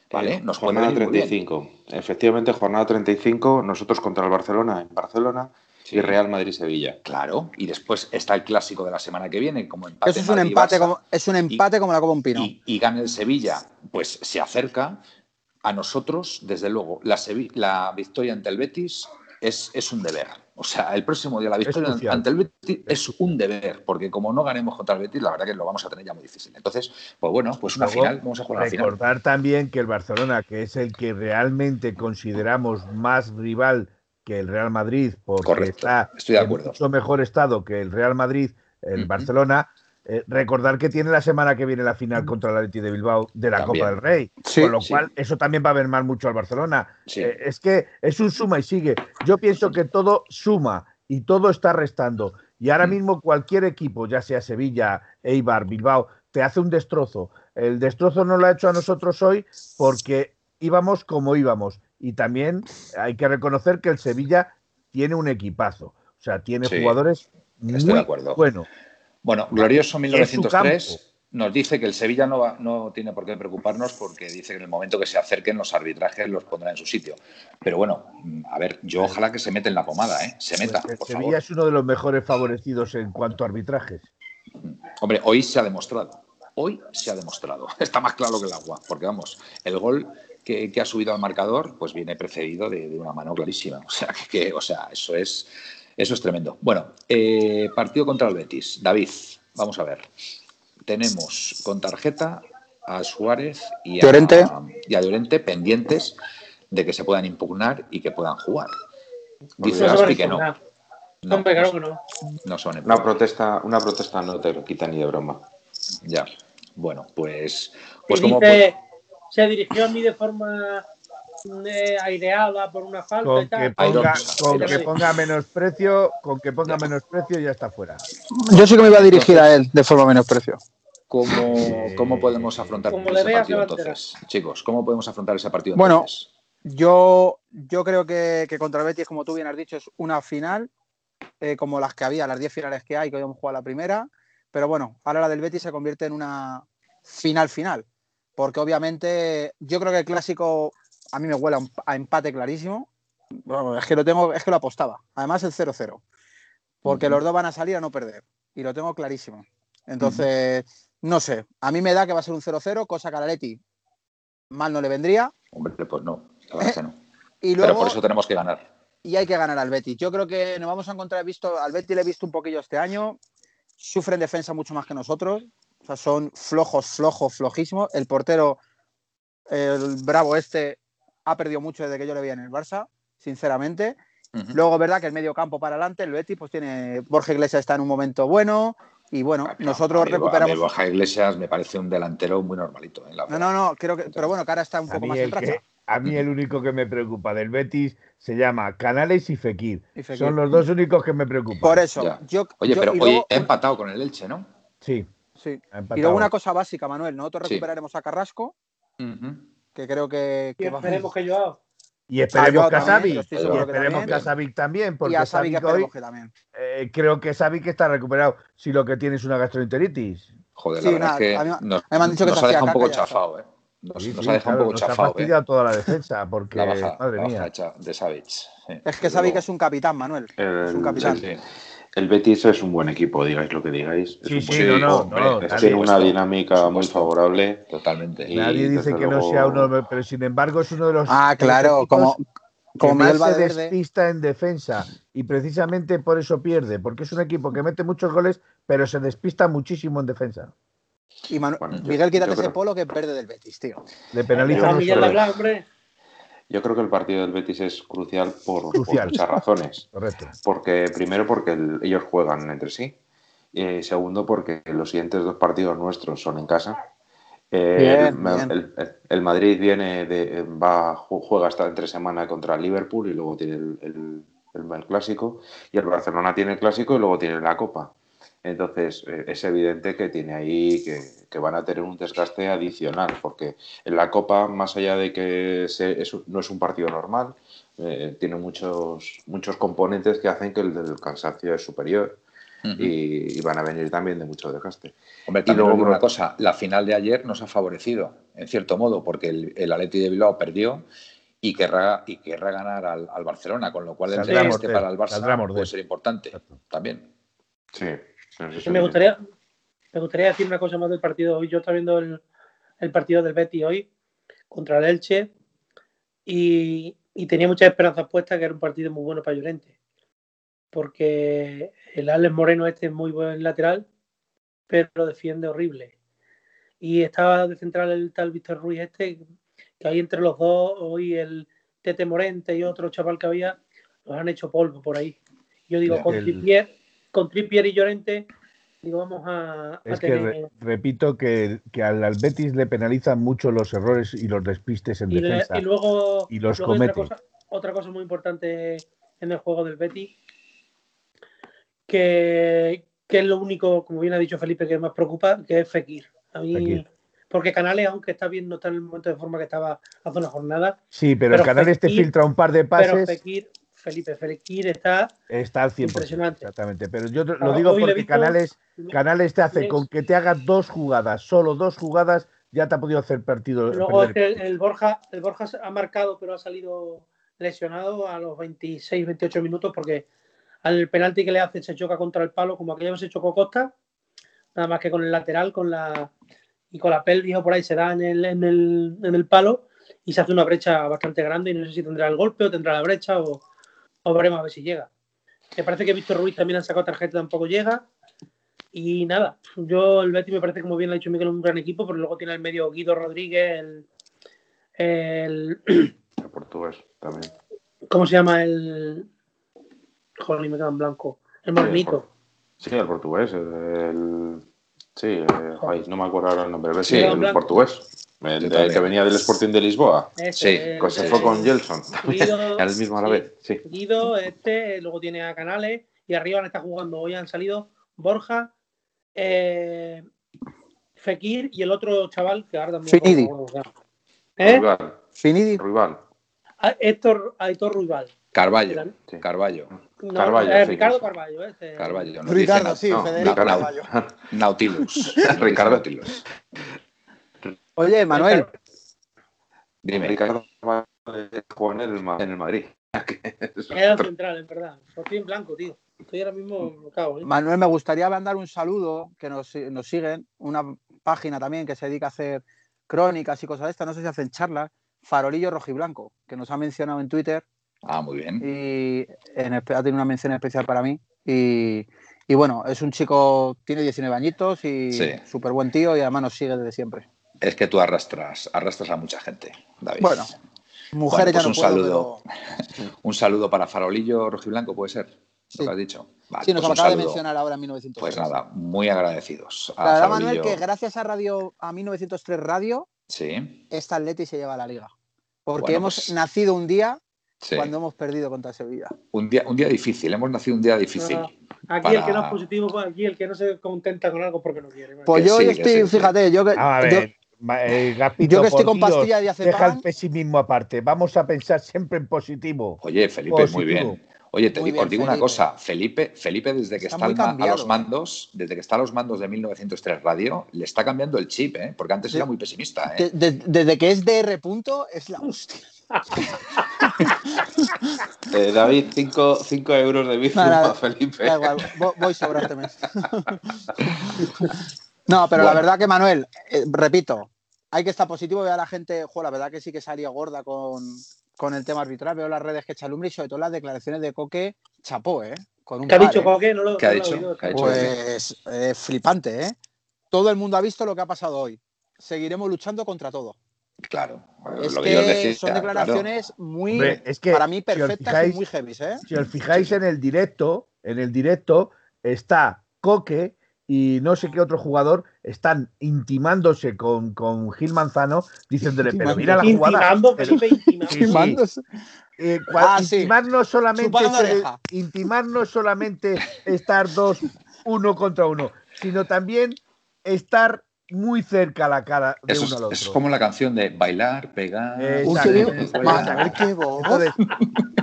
¿Vale? Eh, Nos jornada 35. Efectivamente, jornada 35, nosotros contra el Barcelona en Barcelona y Real Madrid-Sevilla. Claro, y después está el clásico de la semana que viene como empate. Eso es un empate, como, es un empate como la Copa un Pino. Y, gana el Sevilla, pues se acerca a nosotros, desde luego, la, la victoria ante el Betis es, es un deber. O sea, el próximo día la victoria ante el Betis es un deber, porque como no ganemos contra el Betis, la verdad que lo vamos a tener ya muy difícil. Entonces, pues bueno, pues una final, vamos a jugar final. Recordar también que el Barcelona, que es el que realmente consideramos más rival que el Real Madrid, porque está Estoy de acuerdo. en mucho mejor estado que el Real Madrid, el Barcelona, eh, recordar que tiene la semana que viene la final contra el Atleti de Bilbao de la Copa del Rey, con lo cual eso también va a ver mal mucho al Barcelona. Eh, es que es un suma y sigue. Yo pienso que todo suma y todo está restando. Y ahora mm. mismo cualquier equipo, ya sea Sevilla, Eibar, Bilbao, te hace un destrozo. El destrozo no lo ha hecho a nosotros hoy porque íbamos como íbamos. Y también hay que reconocer que el Sevilla tiene un equipazo. O sea, tiene jugadores muy buenos. Bueno, Glorioso 1903 nos dice que el Sevilla no, no tiene por qué preocuparnos porque dice que en el momento que se acerquen los arbitrajes los pondrá en su sitio. Pero bueno, a ver, yo ojalá que se meta en la pomada, ¿eh? Se meta. Pues el Sevilla es uno de los mejores favorecidos en cuanto a arbitrajes. Hombre, hoy se ha demostrado. Hoy se ha demostrado. Está más claro que el agua. Porque vamos, el gol que, ha subido al marcador, pues viene precedido de, una mano clarísima. O sea, que, o sea, eso es eso es tremendo. Bueno, eh, partido contra el Betis. David, vamos a ver. Tenemos con tarjeta a Suárez y a, Llorente. pendientes de que se puedan impugnar y que puedan jugar. Dice Gaspi que no. No, claro que no. no son una protesta, una protesta no te lo quita ni de broma. Ya. Bueno, pues, pues como se dirigió a mí de forma eh, aireada por una falta con y tal. Que ponga, con que ponga menos precio, con que ponga menos precio ya está fuera. Yo sí que me iba a dirigir a él de forma menos precio. ¿Cómo, ¿Cómo, podemos afrontar ese partido entonces? Chicos, ¿cómo podemos afrontar ese partido bueno, entonces? Yo, yo creo que, que, contra Betis, como tú bien has dicho, es una final, eh, como las que había, las 10 finales que hay, que hoy hemos jugado la primera. Pero bueno, ahora la del Betis se convierte en una final final. Porque obviamente yo creo que el clásico a mí me huele a, empate clarísimo. Bueno, es que lo tengo, es que lo apostaba. Además el 0-0. Porque uh -huh. los dos van a salir a no perder. Y lo tengo clarísimo. Entonces, uh -huh. no sé. A mí me da que va a ser un 0-0, cosa que a Leti mal no le vendría. Hombre, pues no. La verdad que no. Y luego, Pero por eso tenemos que ganar. Y hay que ganar al Betis. Yo creo que nos vamos a encontrar, visto, al Betis le he visto un poquillo este año. Sufren defensa mucho más que nosotros. O sea, son flojos, flojos, flojísimos. El portero, el bravo este, ha perdido mucho desde que yo le veía en el Barça, sinceramente. Uh -huh. Luego, verdad que el medio campo para adelante, el Betis, pues tiene. Borja Iglesias está en un momento bueno. Y bueno, no, nosotros a mí, recuperamos. A mí Borja Iglesias me parece un delantero muy normalito. ¿eh? no, no, no, creo que. Pero bueno, que ahora está un poco más en racha. Que, a mí el único que me preocupa del Betis se llama Canales y Fekir. y Fekir. Son los dos únicos que me preocupan. Por eso. Yo, Oye, yo, pero luego, hoy he empatado con el Elche, ¿no? Sí. Sí. Y luego una cosa básica, Manuel. Nosotros Sí. recuperaremos a Carrasco, Uh -huh. Que creo que. Y que va- esperemos que yo Y esperemos Ah, que a estoy Y que esperemos también. que a Savic también, y porque a Savic hoy que también. eh, creo que Savic está recuperado si lo que tiene es una gastroenteritis. Joder, Sí, la verdad nada, es que a mí- nos, me han dicho que nos se ha dejado un poco y chafado, ¿eh? Nos, Sí, nos sí, ha dejado claro, un poco nos ha chafado, ¿eh? fastidiado toda la defensa, porque, La baja, madre la mía. baja hecha de Savic. sí. Es que Savic luego. es un capitán, Manuel. El, Es un capitán. El Betis es un buen equipo, digáis lo que digáis. Es Sí, un sí, buen no, equipo. no, Es- tiene una dinámica muy favorable. Totalmente. Y Nadie dice que no sea uno, pero sin embargo es uno de los, Ah, claro, como, como más Miguel se Valverde. despista en defensa y precisamente por eso pierde, porque es un equipo que mete muchos goles, pero se despista muchísimo en defensa. Y Manu- Bueno, yo- Miguel, quítate yo ese creo- polo que es verde del Betis, tío. Le penalizan Yo creo que el partido del Betis es crucial por, muchas razones. Correcto. Porque, primero, porque el- ellos juegan entre sí. Y segundo, porque los siguientes dos partidos nuestros son en casa. Eh, Bien, el, Ma- bien. el- el- el Madrid viene de, va, ju- juega hasta entre semana contra el Liverpool y luego tiene el, el- el- el clásico. Y el Barcelona tiene el clásico y luego tiene la Copa. Entonces, eh, es evidente que tiene ahí que, que van a tener un desgaste adicional, porque en la Copa, más allá de que se- es no es un partido normal, eh, tiene muchos, muchos componentes que hacen que el del cansancio es superior y, y van a venir también de mucho desgaste. Hombre, Y luego una cosa, la final de ayer nos ha favorecido, en cierto modo, porque el, el Atleti de Bilbao perdió y querrá, y querrá ganar al, al Barcelona, con lo cual el desgaste para el Barça puede ser importante Exacto. también. Sí, Me gustaría, me gustaría decir una cosa más del partido hoy. Yo estaba viendo el, el partido del Betis hoy contra el Elche y, y tenía muchas esperanzas puestas que era un partido muy bueno para Llorente. Porque el Alex Moreno este es muy buen lateral, pero defiende horrible. Y estaba de central el tal Víctor Ruiz este, que ahí entre los dos, hoy el Tete Morente y otro chaval que había, los han hecho polvo por ahí. Yo digo, Ya, con, el- Trippier, con Trippier y Llorente, digo, vamos a, a Es que tener... re- repito que, que al al Betis le penalizan mucho los errores y los despistes en y, le- defensa. y luego, y los luego otra cosa, otra cosa muy importante en el juego del Betis, que, que es lo único, como bien ha dicho Felipe, que más preocupa, que es Fekir. A mí, Fekir. porque Canales, aunque está bien, no está en el momento de forma que estaba hace una jornada, Sí, pero, pero el canal este Fekir- filtra un par de pero pases, Fekir, Felipe, Fekir está está al 100%. impresionante. Exactamente. Pero yo te- Ah, lo digo porque Canales, Canales te hace con que te haga dos jugadas, solo dos jugadas, ya te ha podido hacer partido. Luego el Borja, el Borja ha marcado, pero ha salido lesionado a los 26, 28 minutos porque al penalti que le hace se choca contra el palo, como aquella vez se chocó Costa, nada más que con el lateral con la y con la pelvis o por ahí se da en el, en el, en el palo y se hace una brecha bastante grande y no sé si tendrá el golpe o tendrá la brecha o, o veremos a ver si llega. Me parece que Víctor Ruiz también ha sacado tarjeta, tampoco llega. Y nada, yo el Betis me parece, como bien lo ha dicho Miguel, un gran equipo, pero luego tiene el medio Guido Rodríguez, el, el El portugués también. ¿cómo se llama? El joder, me queda en blanco. El morenito. Sí, el portugués. El, sí, eh, ay, no me acuerdo ahora el nombre. Sí, Sí, el blanco. portugués. El, que venía del Sporting de Lisboa. sí, pues se fue con Gelson. Al mismo a la vez. Sí. Guido, este, luego tiene a Canales y arriba han estado jugando. Hoy han salido Borja, eh, Fekir y el otro chaval que ahora también. Finidi. ¿Eh? Finidi. Ruibal. Ah, Héctor, Aitor Ruibal. Carballo. Carballo. No, Carballo, eh, Ricardo Carballo. Este... Carballo. No Ricardo, sí, Federico Carballo. Nautilus. Ricardo Nautilus. Oye, Manuel. Dime. Ricardo jugó en el, en el Madrid. Era central, en verdad. Estoy en blanco, tío. Estoy ahora mismo cago, ¿eh? Manuel, me gustaría mandar un saludo, que nos, nos siguen, una página también que se dedica a hacer crónicas y cosas de estas, no sé si hacen charlas, Farolillo Rojiblanco, que nos ha mencionado en Twitter. Ah, muy bien. Y en, ha tenido una mención especial para mí. Y, y bueno, es un chico, tiene 19 añitos y súper buen tío y además nos sigue desde siempre. Es que tú arrastras, arrastras a mucha gente, David. Bueno, mujeres ya pues no un saludo, un saludo para Farolillo Rojiblanco, puede ser. Lo que has dicho. sí, nos pues acaba de mencionar ahora en 1903. Pues nada, muy agradecidos. A la verdad, Manuel, que gracias a Radio, a 1903 Radio, sí. esta Atleti se lleva a la liga. Porque hemos pues nacido un día cuando hemos perdido contra Sevilla. Un día, un día difícil, hemos nacido un día difícil. aquí el que no es positivo, aquí el que no se contenta con algo porque no quiere. Pues yo estoy, fíjate, yo que. A ver. Eh, yo que estoy con pastilla de Deja el pesimismo aparte. Vamos a pensar siempre en positivo. Oye, Felipe, muy bien. Oye, te digo, os digo una cosa, Felipe, Felipe desde que está, a los mandos, desde que está a los mandos de 1903 Radio, le está cambiando el chip, ¿eh? porque antes era muy pesimista. ¿eh? desde que es DR. Punto, es la hostia. Eh, David, 5 euros de bici para Felipe. Da igual, voy sobrarte mes. no, pero la verdad que Manuel, eh, repito, hay que estar positivo. Veo a la gente, jo, la verdad que sí que salía gorda con, con el tema arbitral. Veo las redes que echa lumbre y sobre todo las declaraciones de Coque, chapó, ¿eh? Con un ¿Qué ha dicho ¿eh? Coque? No lo, ¿Qué ha dicho? pues eh, flipante, ¿eh? Todo el mundo ha visto lo que ha pasado hoy. Seguiremos luchando contra todo. Claro, es que son declaraciones muy, es que, para mí, perfectas y muy heavy, ¿eh? Si os fijáis en el directo, en el directo está Coque y no sé qué otro jugador están intimándose con, con Gil Manzano, diciéndole, pero mira la jugada. Intimando, eh, ah, intimar, no solamente intimar no solamente estar dos uno contra uno, sino también estar muy cerca a la cara de uno al otro. Es como la canción de bailar, pegar. qué bobo.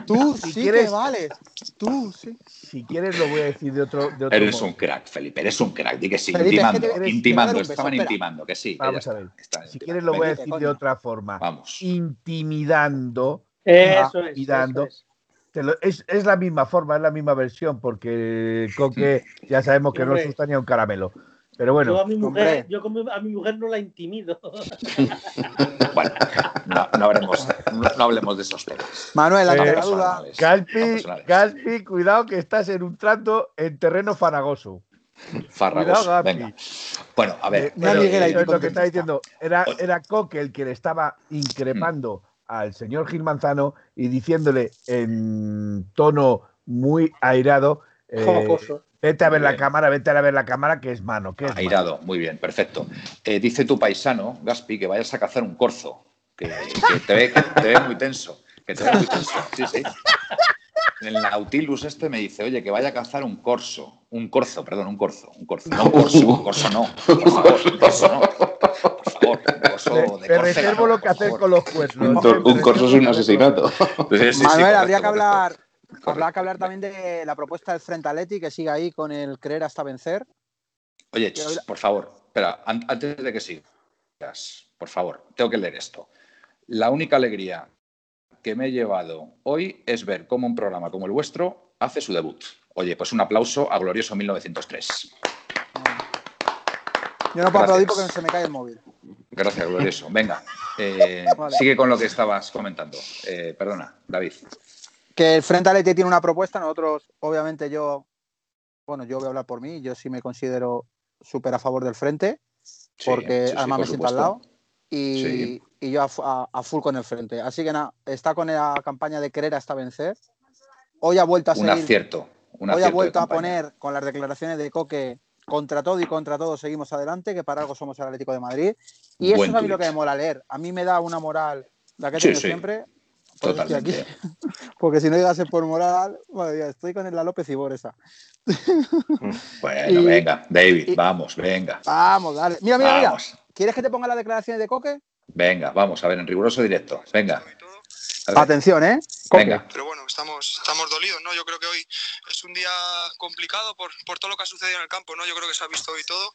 tú si sí quieres, que vales. Tú sí. Si quieres lo voy a decir de otro, de Eres un crack, Felipe. Eres un crack. Di que sí. intimando. intimando. Estaban intimando. Que sí. Vamos a ver. Si quieres lo voy a decir de otra forma. Vamos. Intimidando. Eso es. Intimidando. es, es, la misma forma, es la misma versión, porque Coque ya sabemos que no asusta ni a un caramelo. Pero bueno. Yo a mi mujer, yo a mi mujer no la intimido. bueno, no, no, hablemos, no, hablemos de esos temas. Manuel, la eh, duda. Galpi, cuidado que estás en un trato en terreno faragoso. Farragoso. Venga. Bueno, a ver. Eh, lo que está diciendo. Era, era Coque el que le estaba increpando al señor Gil Manzano y diciéndole en tono muy airado. Eh, Vete a ver la cámara, vete a ver la cámara, que es mano. Que es Airado, muy bien, perfecto. Eh, dice tu paisano, Gaspi, que vayas a cazar un corzo, que, te, ve, muy tenso. Que te ve muy tenso. Sí, sí. En el Nautilus este me dice, oye, que vaya a cazar un corso. Un corzo, perdón, un corzo. Un corzo. No, un corso, un corso no. Por favor, un corso no. Por favor, un corso de Te reservo lo que hacer con los cuernos. Un, corso es un asesinato. Manuel, habría que hablar Habrá que hablar también de la propuesta del Frente Atleti que sigue ahí con el creer hasta vencer. Oye, por favor, espera, antes de que sigas, por favor, tengo que leer esto. La única alegría que me he llevado hoy es ver cómo un programa como el vuestro hace su debut. Oye, pues un aplauso a Glorioso 1903. Yo no puedo aplaudir porque se me cae el móvil. Gracias, Glorioso. Venga, eh, sigue con lo que estabas comentando. Eh, perdona, David que el Frente Atleti tiene una propuesta, nosotros, obviamente, yo, bueno, yo voy a hablar por mí, yo sí me considero súper a favor del Frente, porque además me siento al lado, y, yo a, full con el Frente. Así que nada, está con la campaña de querer hasta vencer. Hoy ha vuelto a seguir. Un acierto. hoy ha vuelto a poner con las declaraciones de Coque contra todo y contra todo seguimos adelante, que para algo somos el Atlético de Madrid. Y eso es a mí lo que me mola leer. A mí me da una moral, la que tengo siempre. Totalmente. Porque si no llegase por moral, estoy con la López y Boresa. Bueno, venga, David, vamos, venga. Vamos, dale. Mira, mira, mira. ¿Quieres que te ponga las declaraciones de Coque? Venga, vamos a ver, en riguroso directo. Venga. Atención, ¿eh? Venga. Pero bueno, estamos, estamos dolidos, ¿no? Yo creo que hoy es un día complicado por, por todo lo que ha sucedido en el campo, ¿no? Yo creo que se ha visto hoy todo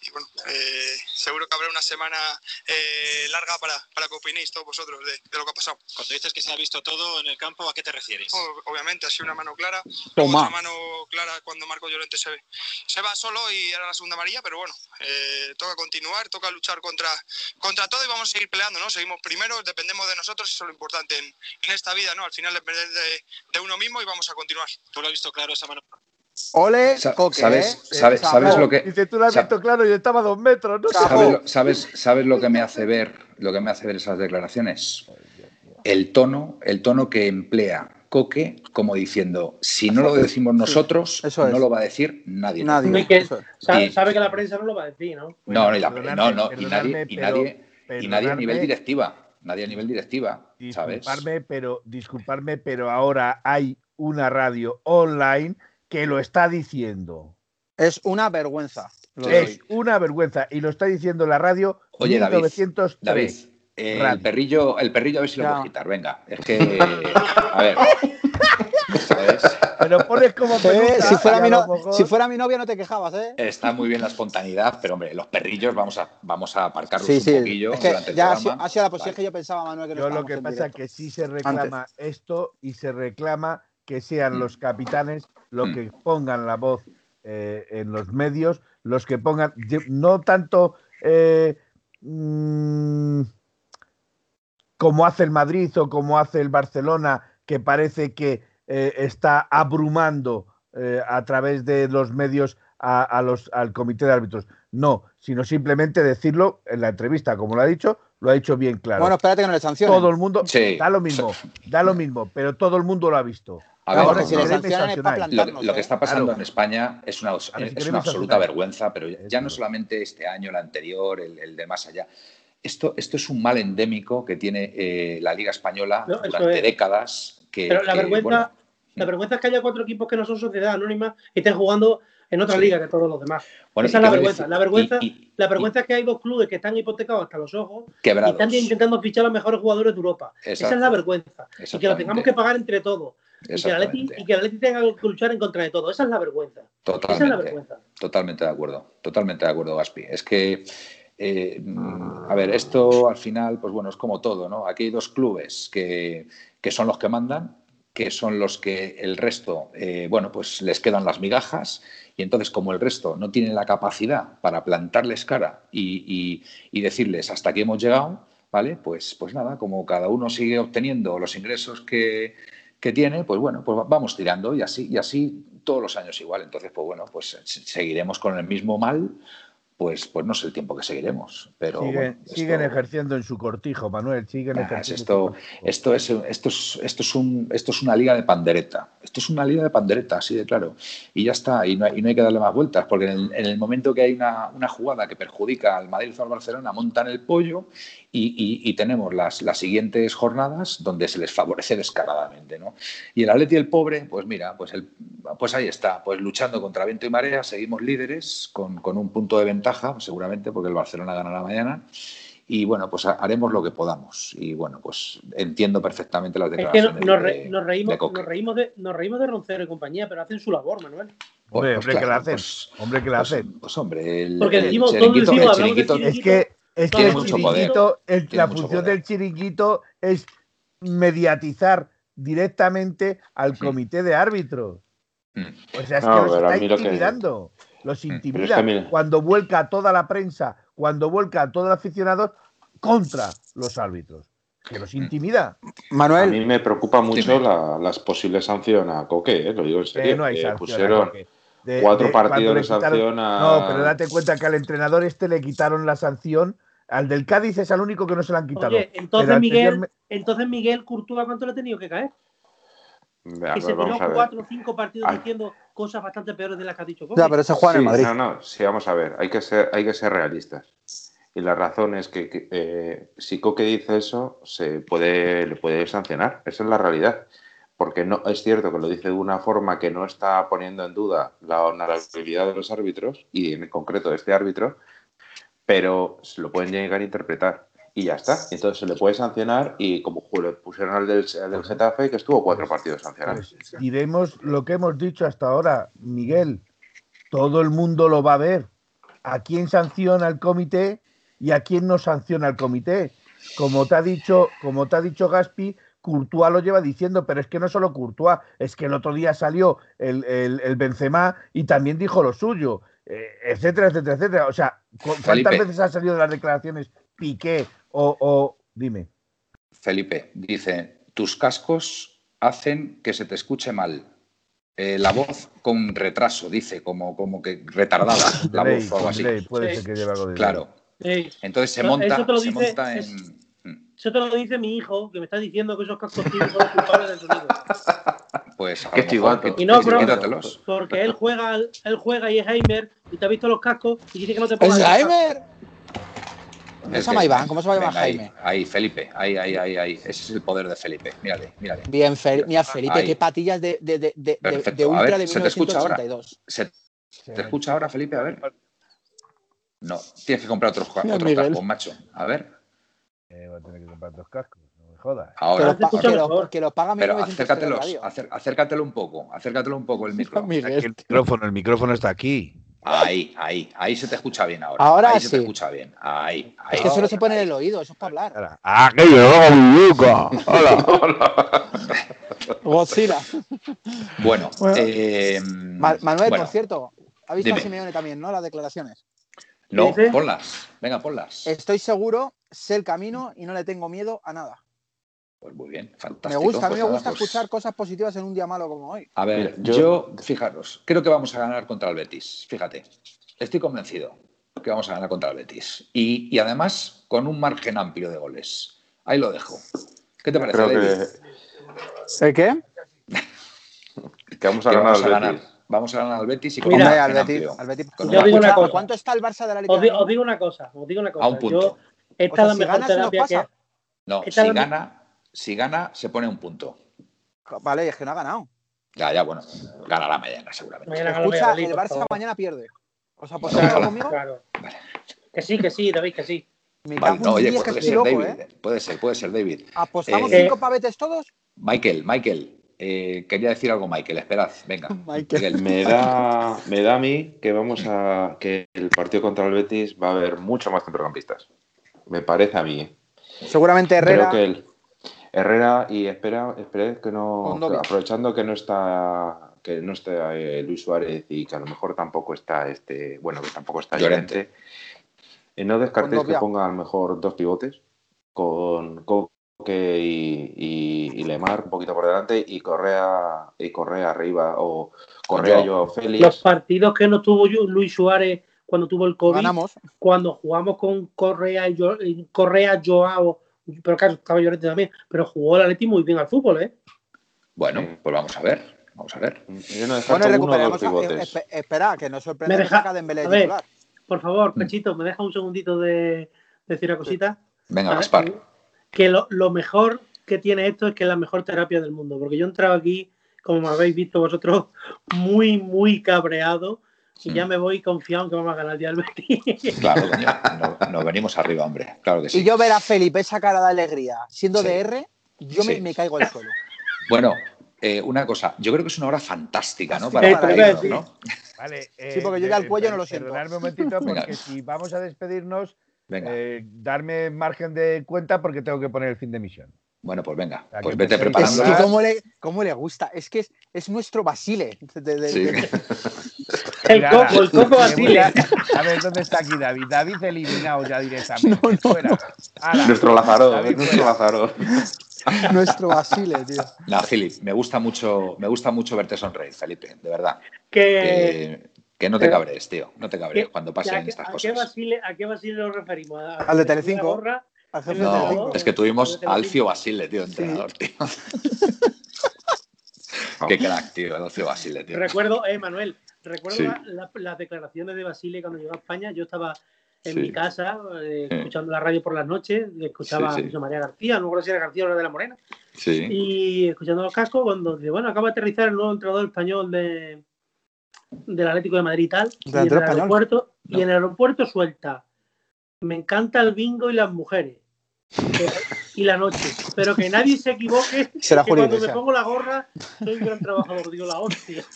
y bueno, eh, seguro que habrá una semana eh, larga para, para que opinéis todos vosotros de, lo que ha pasado. Cuando dices que se ha visto todo en el campo, ¿a qué te refieres? obviamente, ha sido una mano clara. Una mano clara cuando Marco Llorente se, se va solo y era la segunda amarilla, pero bueno, eh, toca continuar, toca luchar contra, contra todo y vamos a seguir peleando, ¿no? Seguimos primero, dependemos de nosotros y eso es lo importante en, en esta vida, ¿no? Al final depender de, de uno mismo y vamos a continuar. ¿Tú lo has visto claro esa mano? Ole, Coque, ¿sabes, ¿eh? sabes, sabes lo que. Dice, tú lo has visto claro, yo estaba a dos metros, ¿no? ¿Sabes, sabes, ¿Sabes lo que me hace ver, lo que me hace ver esas declaraciones? El tono, el tono que emplea Coque como diciendo, si no lo decimos nosotros, no lo va a decir nadie. nadie. sabe, que la prensa no lo va a decir, ¿no? no, no, no, y nadie, y nadie, y nadie a nivel directiva. Nadie a nivel directiva, ¿sabes? Disculparme, pero, disculparme, pero ahora hay una radio online que lo está diciendo. Es una vergüenza. Es una vergüenza. Y lo está diciendo la radio Oye, David, David el perrillo, el perrillo a ver si lo puedo quitar. Venga, es que. A ver. Pero pones como si, fuera mi si fuera mi novia no te quejabas, ¿eh? Está muy bien la espontaneidad, pero hombre, los perrillos vamos a, vamos a aparcarlos un poquillo durante ya el programa. Ha sido la posición que yo pensaba, Manuel, que no Yo lo que pasa es que sí se reclama esto y se reclama que sean mm. los capitanes los mm. que pongan la voz eh, en los medios, los que pongan, no tanto eh, mm, como hace el Madrid o como hace el Barcelona, que parece que eh, está abrumando a través de los medios a, los, al comité de árbitros. No, sino simplemente decirlo en la entrevista, como lo ha dicho, lo ha dicho bien claro. Bueno, espérate que no le sancionen. Todo el mundo, da lo mismo, da lo mismo, pero todo el mundo lo ha visto lo, que está pasando en España es una, absoluta vergüenza, pero ya no solamente este año, el anterior, el, de más allá. Esto, esto es un mal endémico que tiene eh, la Liga Española durante décadas. Que, pero la, vergüenza, la vergüenza es que haya cuatro equipos que no son sociedad anónima y estén jugando en otra liga que todos los demás. Esa es la vergüenza. La vergüenza, la vergüenza es que hay dos clubes que están hipotecados hasta los ojos y están intentando fichar a los mejores jugadores de Europa. Esa es la vergüenza. Y que lo tengamos que pagar entre todos. Y que, el Atleti, tenga que luchar en contra de todo. Esa es la vergüenza. Totalmente. Totalmente de acuerdo. Totalmente de acuerdo, Gaspi. Es que, eh, a ver, esto al final, pues bueno, es como todo, ¿no? Aquí hay dos clubes que, que son los que mandan, que son los que el resto, eh, bueno, pues les quedan las migajas y entonces como el resto no tiene la capacidad para plantarles cara y, y, decirles hasta aquí hemos llegado, ¿vale? Pues, pues nada, como cada uno sigue obteniendo los ingresos que, que tiene, pues bueno, pues vamos tirando y así, y así todos los años igual. Entonces, pues bueno, pues seguiremos con el mismo mal pues, pues no sé el tiempo que seguiremos. Pero siguen ejerciendo en su cortijo, Manuel. Siguen esto, esto, es, esto, es, esto, es un, esto es una liga de pandereta. Esto es una liga de pandereta, así de claro. Y ya está, y no hay, que darle más vueltas, porque en el, momento que hay una, una, jugada que perjudica al Madrid o al Barcelona, montan el pollo y, tenemos las, las, siguientes jornadas donde se les favorece descaradamente. ¿no? Y el Atleti el pobre, pues mira, pues, el, pues ahí está, pues luchando contra viento y marea, seguimos líderes con, con un punto de ventaja, seguramente, porque el Barcelona ganará mañana y bueno, pues haremos lo que podamos. Y bueno, pues entiendo perfectamente las declaraciones. Es que nos, reímos, nos, reímos de, nos reímos de Roncero y compañía, pero hacen su labor, Manuel. Hombre, pues hombre, que la hacen. Pues, hombre, que la pues, hacen. Pues, hombre, el, Porque decimos, el chiringuito, es que es que el la función del chiringuito es mediatizar directamente al comité de árbitros. Mm. O sea, es que los está intimidando. Los mm. intimida cuando vuelca toda la prensa, cuando vuelca todos los aficionados contra los árbitros. Que los mm. intimida. Manuel. A mí me preocupa mucho las posibles sanciones a Coque, ¿eh? lo digo en serio. no hay pusieron, cuatro partidos de sanción a... No, pero date cuenta que al entrenador este le quitaron la sanción al del Cádiz es el único que no se lo han quitado. Oye, entonces, Miguel, entonces Miguel Courtois, ¿cuánto le ha tenido que caer? que se tiró cuatro o cinco partidos diciendo cosas bastante peores de las que ha dicho Ya, pero se juega en Madrid. No, no, sí, vamos a ver, hay que ser, hay que ser realistas. Y la razón es que, eh, si Coque dice eso, se puede, le puede sancionar. Esa es la realidad. Porque no es cierto que lo dice de una forma que no está poniendo en duda la honorabilidad de los árbitros, y en concreto de este árbitro, pero se lo pueden llegar a interpretar y ya está. Entonces se le puede sancionar y como le pusieron al del, del Getafe, que estuvo cuatro pues, partidos sancionados. Pues, diremos lo que hemos dicho hasta ahora, Miguel. Todo el mundo lo va a ver. ¿A quién sanciona el comité y a quién no sanciona el comité? Como te ha dicho, como te ha dicho Gaspi, Courtois lo lleva diciendo, pero es que no solo Courtois, es que el otro día salió el, el, Benzema y también dijo lo suyo, eh, etcétera, etcétera, etcétera. O sea, ¿cuántas veces han salido de las declaraciones Piqué o, dime. Felipe, dice, tus cascos hacen que se te escuche mal. Eh, la voz con retraso, dice, como, como que retardada la voz o algo así. puede ser que lleve algo de Claro. Entonces se monta, se monta en. Mm. Eso te lo dice mi hijo, que me está diciendo que esos cascos tíos son los culpables del sonido. Pues a Qué chivato. Y no, bro, porque él juega, él juega y es Heimer y te ha visto los cascos y dice que no te pongas. ¡Es Heimer! ¿Cómo se llama Iván? ¿Cómo se llama Jaime? Ahí, Felipe. Ahí, ahí, ahí, ahí. Ese es el poder de Felipe. Mírale, mírale. Bien, mira, Felipe, qué patillas de, de, de, de, de ultra de 1982. ¿Se, te escucha ahora, Felipe? A ver. No, tienes que comprar otros, otros cascos, macho. A ver. Eh, voy a tener que comprar otros cascos. No me jodas. Ahora, que, lo, que, lo, paga Pero acércatelos, acércatelo un poco. Acércatelo un poco el micrófono. El micrófono, el micrófono está aquí. Ahí, ahí, ahí se te escucha bien ahora. Ahora ahí sí. se te escucha bien. Ahí, ahí. Es que solo se pone en el oído, eso es para hablar. ¡Ah, que yo, Luca! ¡Hola! ¡Hola! Godzilla. Bueno, Eh, Manuel, por cierto, ¿ha visto a Simeone también, no? Las declaraciones. No, ponlas. Venga, ponlas. Estoy seguro, sé el camino y no le tengo miedo a nada. Pues muy bien, fantástico. Me gusta, a mí me pues gusta escuchar cosas positivas en un día malo como hoy. A ver, yo, fijaros, creo que vamos a ganar contra el Betis. Fíjate, estoy convencido que vamos a ganar contra el Betis. Y, además con un margen amplio de goles. Ahí lo dejo. ¿Qué te parece, David? ¿El qué? que vamos a, ganar, al ganar. Vamos a ganar al Betis y con Mira, al Betis, al Betis. Yo digo una cosa. ¿Cuánto está el Barça de la Liga? Os, digo, una cosa, os digo una cosa. A un punto. Yo, esta es la mejor terapia que... No, si gana, si gana, se pone un punto. Vale, es que no ha ganado. Ya, ya, bueno. Ganará mañana, seguramente. Mañana Escucha, el Barça mañana pierde. ¿Os apostáis conmigo? Claro. Vale. Que sí, que sí, David, que sí. vale, no, oye, puede ser David. ¿eh? Puede ser, puede ser David. ¿Apostamos eh, cinco pavetes todos? Michael, Michael. Eh, quería decir algo, Michael. Esperad, venga. Michael. Me da, me da a mí que vamos a que el partido contra el Betis va a haber mucho más centrocampistas. Me parece a mí. ¿eh? Seguramente Herrera. Creo que él. Herrera y espera, espera que no, aprovechando que no está que no está eh, Luis Suárez y que a lo mejor tampoco está este, bueno, que tampoco está Llorente, eh, no descartéis que ponga a lo mejor dos pivotes con Coque y, y, Lemar un poquito por delante y Correa y Correa arriba o Correa. Yo Félix. Los partidos que no tuvo Luis Suárez cuando tuvo el COVID, cuando jugamos con Correa y Correa Joao pero claro, estaba Llorente también, pero jugó el Atleti muy bien al fútbol, ¿eh? Bueno, pues vamos a ver, vamos a ver. bueno, recuperamos, a, espera, que nos sorprende me deja, de Por favor. Pechito, ¿me deja un segundito de, decir una cosita? Venga, Gaspar. Que lo, mejor que tiene esto es que es la mejor terapia del mundo, porque yo he entrado aquí, como me habéis visto vosotros, muy, muy cabreado, y ya me voy confiado en que vamos a ganar ya el Betis. Claro, nos venimos arriba, hombre. Claro que sí. Y yo ver a Felipe esa cara de alegría, siendo de R, yo me, caigo al suelo. Bueno, eh, una cosa, yo creo que es una hora fantástica, ¿no? Para, para ¿no? Vale, sí, porque yo ya el cuello no lo siento. Perdonadme un momentito, porque si vamos a despedirnos, eh, darme margen de cuenta porque tengo que poner el fin de misión. Bueno, pues venga, pues vete preparando. Es que cómo le, cómo le gusta, es que es, es nuestro Basile. sí. el coco, el coco Basile. A ver, ¿dónde está aquí David? David eliminado ya directamente. No, no. Fuera. nuestro Lázaro, nuestro Lázaro. nuestro Basile, tío. No, Filip, me gusta mucho, me gusta mucho verte sonreír, Felipe, de verdad. Que, que, no te cabres, tío, no te cabres cuando pasen estas cosas. ¿a qué, Basile, ¿A qué Basile nos referimos? Al de Telecinco. No, es que tuvimos a Alfio Basile, tío, entrenador, tío. Qué crack, tío, el Ocio Basile, tío. Recuerdo, eh, Manuel, recuerdo las declaraciones de Basile cuando llegó a España. Yo estaba en mi casa eh, escuchando la radio por las noches, escuchaba a José María García, no recuerdo si era García o de la Morena. Y escuchando los cascos, cuando dice, bueno, acaba de aterrizar el nuevo entrenador español de, del Atlético de Madrid y tal. Y en, el aeropuerto, y en el aeropuerto suelta. Me encanta el bingo y las mujeres y la noche. Pero que nadie se equivoque. que cuando me pongo la gorra, soy un gran trabajador, digo la hostia.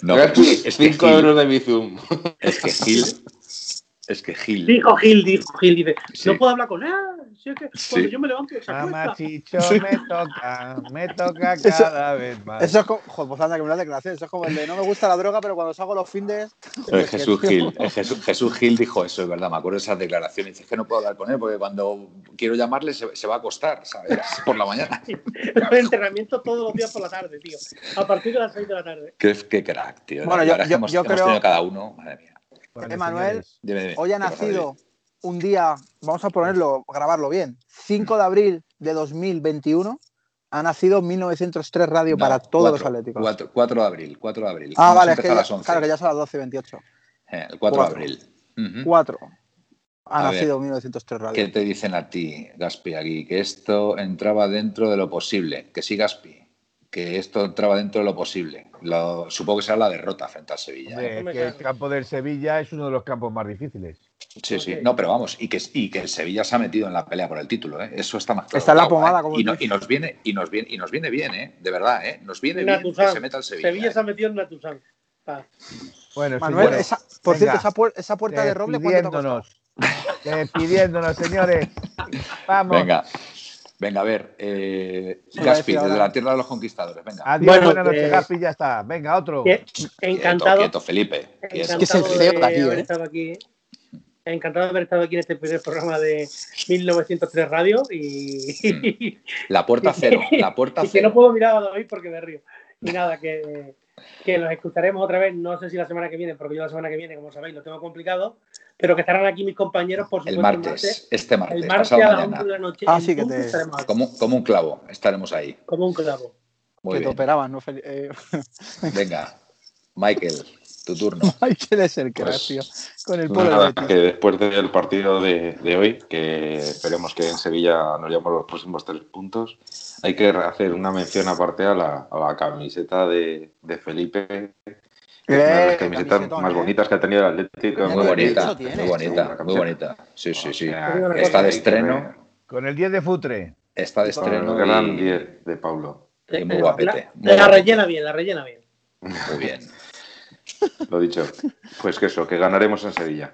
No, es 5 euros de Bizum. Es que Gil. Es que Gil. Dijo Gil, dijo Gil, dice, no puedo hablar con él. Si es que cuando yo me levanto se Mamachicho, me toca, me toca cada vez más. Eso es como, joder, pues anda que me lo declaración. Eso es como el de no me gusta la droga, pero cuando salgo los findes. Jesús Gil, Jesús, Jesús, Gil dijo eso, es verdad. Me acuerdo de esas declaraciones. Dice que no puedo hablar con él porque cuando quiero llamarle se, se va a acostar, ¿sabes? Por la mañana. entrenamiento todos los días por la tarde, tío. A partir de las 6 de la tarde. Qué, qué crack, tío. Bueno, yo, yo, hemos, yo hemos creo. cada uno, madre mía. Emanuel, hoy ha nacido un día, vamos a ponerlo, grabarlo bien, 5 de abril de 2021, ha nacido 1903 Radio para todos los atléticos. 4, 4, de abril, 4 de abril. Ah, vale, es que ya, claro que ya son las 12 y 28. Eh, el 4, 4, de abril. 4. Uh -huh. Ha a nacido ver, 1903 Radio. ¿Qué te dicen a ti, Gaspi, aquí? Que esto entraba dentro de lo posible. Que sí, Gaspi que esto entraba dentro de lo posible. Lo, supongo que será la derrota frente al Sevilla. ¿eh? que el campo del Sevilla es uno de los campos más difíciles. Sí, sí, no, pero vamos, y que, y que el Sevilla se ha metido en la pelea por el título, ¿eh? eso está más claro. Está en la pomada, ¿eh? como y, no, y, nos viene, y, nos viene, y nos viene bien, ¿eh? de verdad, ¿eh? nos viene bien que se meta el Sevilla. Sevilla se ha metido en Natuzán. Ah. Bueno, Manuel, sí, esa, por Venga, cierto, esa, pu esa puerta de roble, ¿cuánto Despidiéndonos, señores. Vamos. Venga. Venga, a ver, eh, Gaspi, desde la tierra de los conquistadores, venga. Adiós, bueno, buenas noches, eh, Gaspi, ya está. Venga, otro. Encantado. Quieto, quieto Felipe. Encantado es que es el CEO de aquí, ¿eh? estado aquí. Encantado de haber estado aquí en este primer programa de 1903 Radio y... La puerta cero, la puerta y cero. que no puedo mirar a David porque me río. Y nada, que, que los escucharemos otra vez, no sé si la semana que viene, porque yo la semana que viene, como sabéis, lo tengo complicado, pero que estarán aquí mis compañeros, por supuesto. El martes, el martes este martes, el martes a las 11 de la noche. Ah, sí, que te... Como, como, un clavo, estaremos ahí. Como un clavo. Muy que bien. te operaban, ¿no? Eh... Venga, Michael, tu turno. Michael es el que pues, tío, con el polo nada, que después del partido de, de, hoy, que esperemos que en Sevilla nos llevemos los próximos tres puntos, hay que hacer una mención aparte a la, a la camiseta de, de Felipe una de las camisetas más bonitas que ha tenido el Atlético. Muy bonita, muy bonita, muy bonita. Sí, sí, sí. Está de estreno. Con el 10 de Futre. Está de estreno. El gran 10 de Pablo. Y muy guapete. La, la rellena bien, la rellena bien. Muy bien. Lo dicho. Pues que eso, que ganaremos en Sevilla.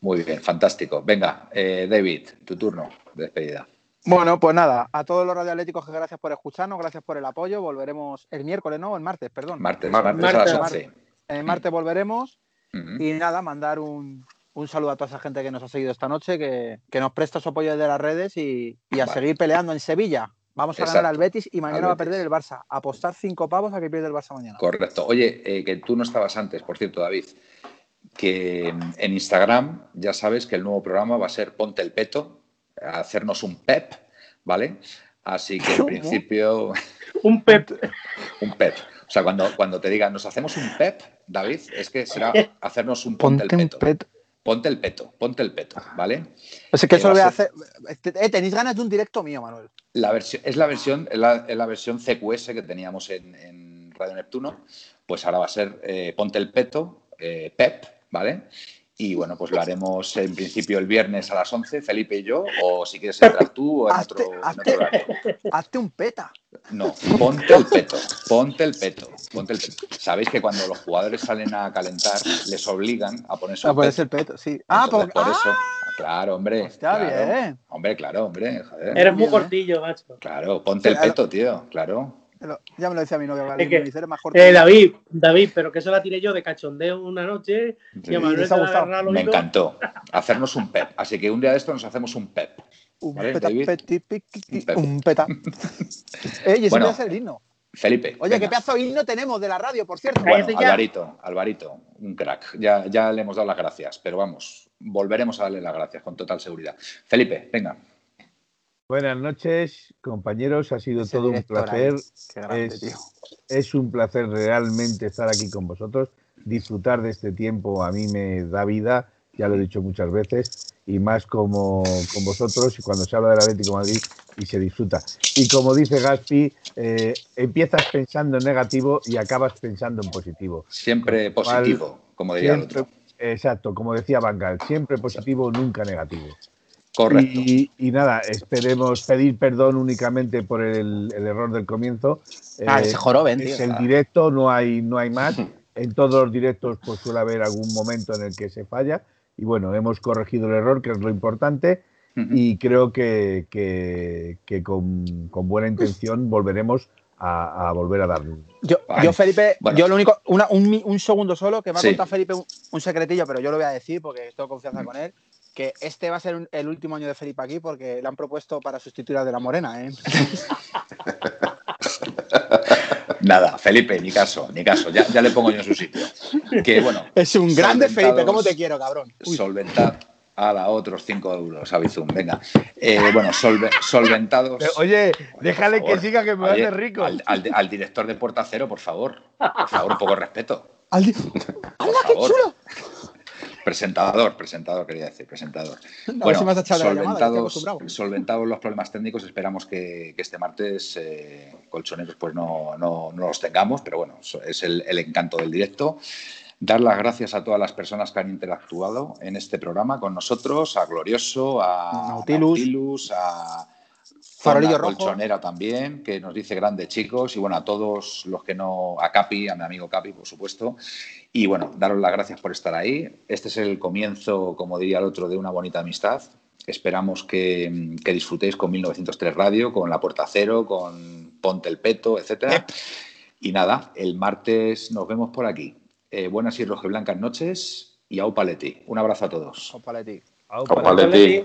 Muy bien, fantástico. Venga, eh, David, tu turno de despedida. Bueno, pues nada, a todos los radioatléticos que gracias por escucharnos, gracias por el apoyo. Volveremos el miércoles, ¿no? El martes, perdón. Martes, martes, martes a las 11. El martes volveremos. Uh -huh. Y nada, mandar un, un, saludo a toda esa gente que nos ha seguido esta noche, que, que nos presta su apoyo desde las redes y, y a vale. seguir peleando en Sevilla. Vamos a Exacto. ganar al Betis y mañana va a perder el Barça. Apostar cinco pavos a que pierde el Barça mañana. Correcto. Oye, eh, que tú no estabas antes, por cierto, David, que en Instagram ya sabes que el nuevo programa va a ser Ponte el Peto, hacernos un pep, ¿vale? Así que en principio... un pep. un pep. O sea, cuando, cuando te digan, nos hacemos un pep, David, es que será hacernos un ponte, ponte el peto. Un pet. Ponte el peto, ponte el peto, ¿vale? Es que eso lo voy a hacer. Eh, tenéis ganas de un directo mío, Manuel. La versión, es la versión, es la, es la versión CQS que teníamos en, en, Radio Neptuno. Pues ahora va a ser eh, Ponte el peto, eh, Pep, ¿vale? Y bueno, pues lo haremos en principio el viernes a las 11, Felipe y yo, o si quieres entrar tú o en hazte, otro, hazte, en otro horario. Hazte un peta. No, ponte el peto, ponte el peto, ponte el peto. Sabéis que cuando los jugadores salen a calentar, les obligan a ponerse a el ponerse peto. el peto, sí. Ah, Entonces, por, por ah, eso. Claro, hombre. Está claro. bien. Hombre, claro, hombre. Joder. Eres muy cortillo, macho. Claro, ponte el peto, tío, claro. Ya me lo decía mi novia, Es que, eh, David, David, pero que eso la tiré yo de cachondeo una noche y a Manuel Me encantó. Hacernos un pep. Así que un día de esto nos hacemos un pep. Un ¿Vale, peta, David? peti, piqui, Un pep. un peta. Ey, ese Bueno. el himno. Felipe. Oye, qué pedazo de himno tenemos de la radio, por cierto. Bueno. Alvarito, Alvarito, un crack. Ya, ya le hemos dado las gracias, pero vamos, volveremos a darle las gracias con total seguridad. Felipe, venga. Buenas noches, compañeros. Ha sido todo un placer. es, un placer realmente estar aquí con vosotros. Disfrutar de este tiempo a mí me da vida, ya lo he dicho muchas veces, y más como con vosotros y cuando se habla del Atlético de Madrid y se disfruta. Y como dice Gaspi, eh, empiezas pensando en negativo y acabas pensando en positivo. Siempre positivo, como diría el otro. Exacto, como decía Bangal, siempre positivo, nunca negativo. Correcto. Y, nada, esperemos pedir perdón únicamente por el, error del comienzo. Ah, ese joroben, Es el directo, no hay, no hay más. En todos los directos pues suele haber algún momento en el que se falla. Y bueno, hemos corregido el error, que es lo importante. Y creo que, que, con, con, buena intención volveremos a, volver a dar. Yo, yo Felipe, yo lo único, un, un, segundo solo, que me ha contado Felipe un, un, secretillo, pero yo lo voy a decir porque tengo confianza con él que este va a ser el último año de Felipe aquí porque le han propuesto para sustituir a De la Morena, ¿eh? Nada, Felipe, ni caso, ni caso. Ya, le pongo yo en su sitio. Que bueno. Es un grande Felipe, ¿cómo te quiero, cabrón? Solventar a la otros 5 euros a Bizum, venga. Eh, bueno, solventados. oye, déjale que siga que me hace rico. Al, director de Puerta Cero, por favor. Por favor, un poco de respeto. ¡Al qué chulo! Presentador, presentador quería decir, presentador. bueno, solventados, los problemas técnicos, esperamos que, este martes eh, colchoneros pues no, no, los tengamos, pero bueno, es el, encanto del directo. Dar las gracias a todas las personas que han interactuado en este programa con nosotros, a Glorioso, a Nautilus a Farolillo Colchonera también, que nos dice grandes chicos, y bueno, a todos los que no, a Capi, a mi amigo Capi, por supuesto. Y bueno, daros las gracias por estar ahí. Este es el comienzo, como diría el otro, de una bonita amistad. Esperamos que, disfrutéis con 1903 Radio, con La Puerta Cero, con Ponte el Peto, etcétera. Y nada, el martes nos vemos por aquí. Eh, buenas y blancas noches y au paleti. Un abrazo a todos. Au paleti. Au paleti.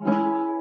Thank you.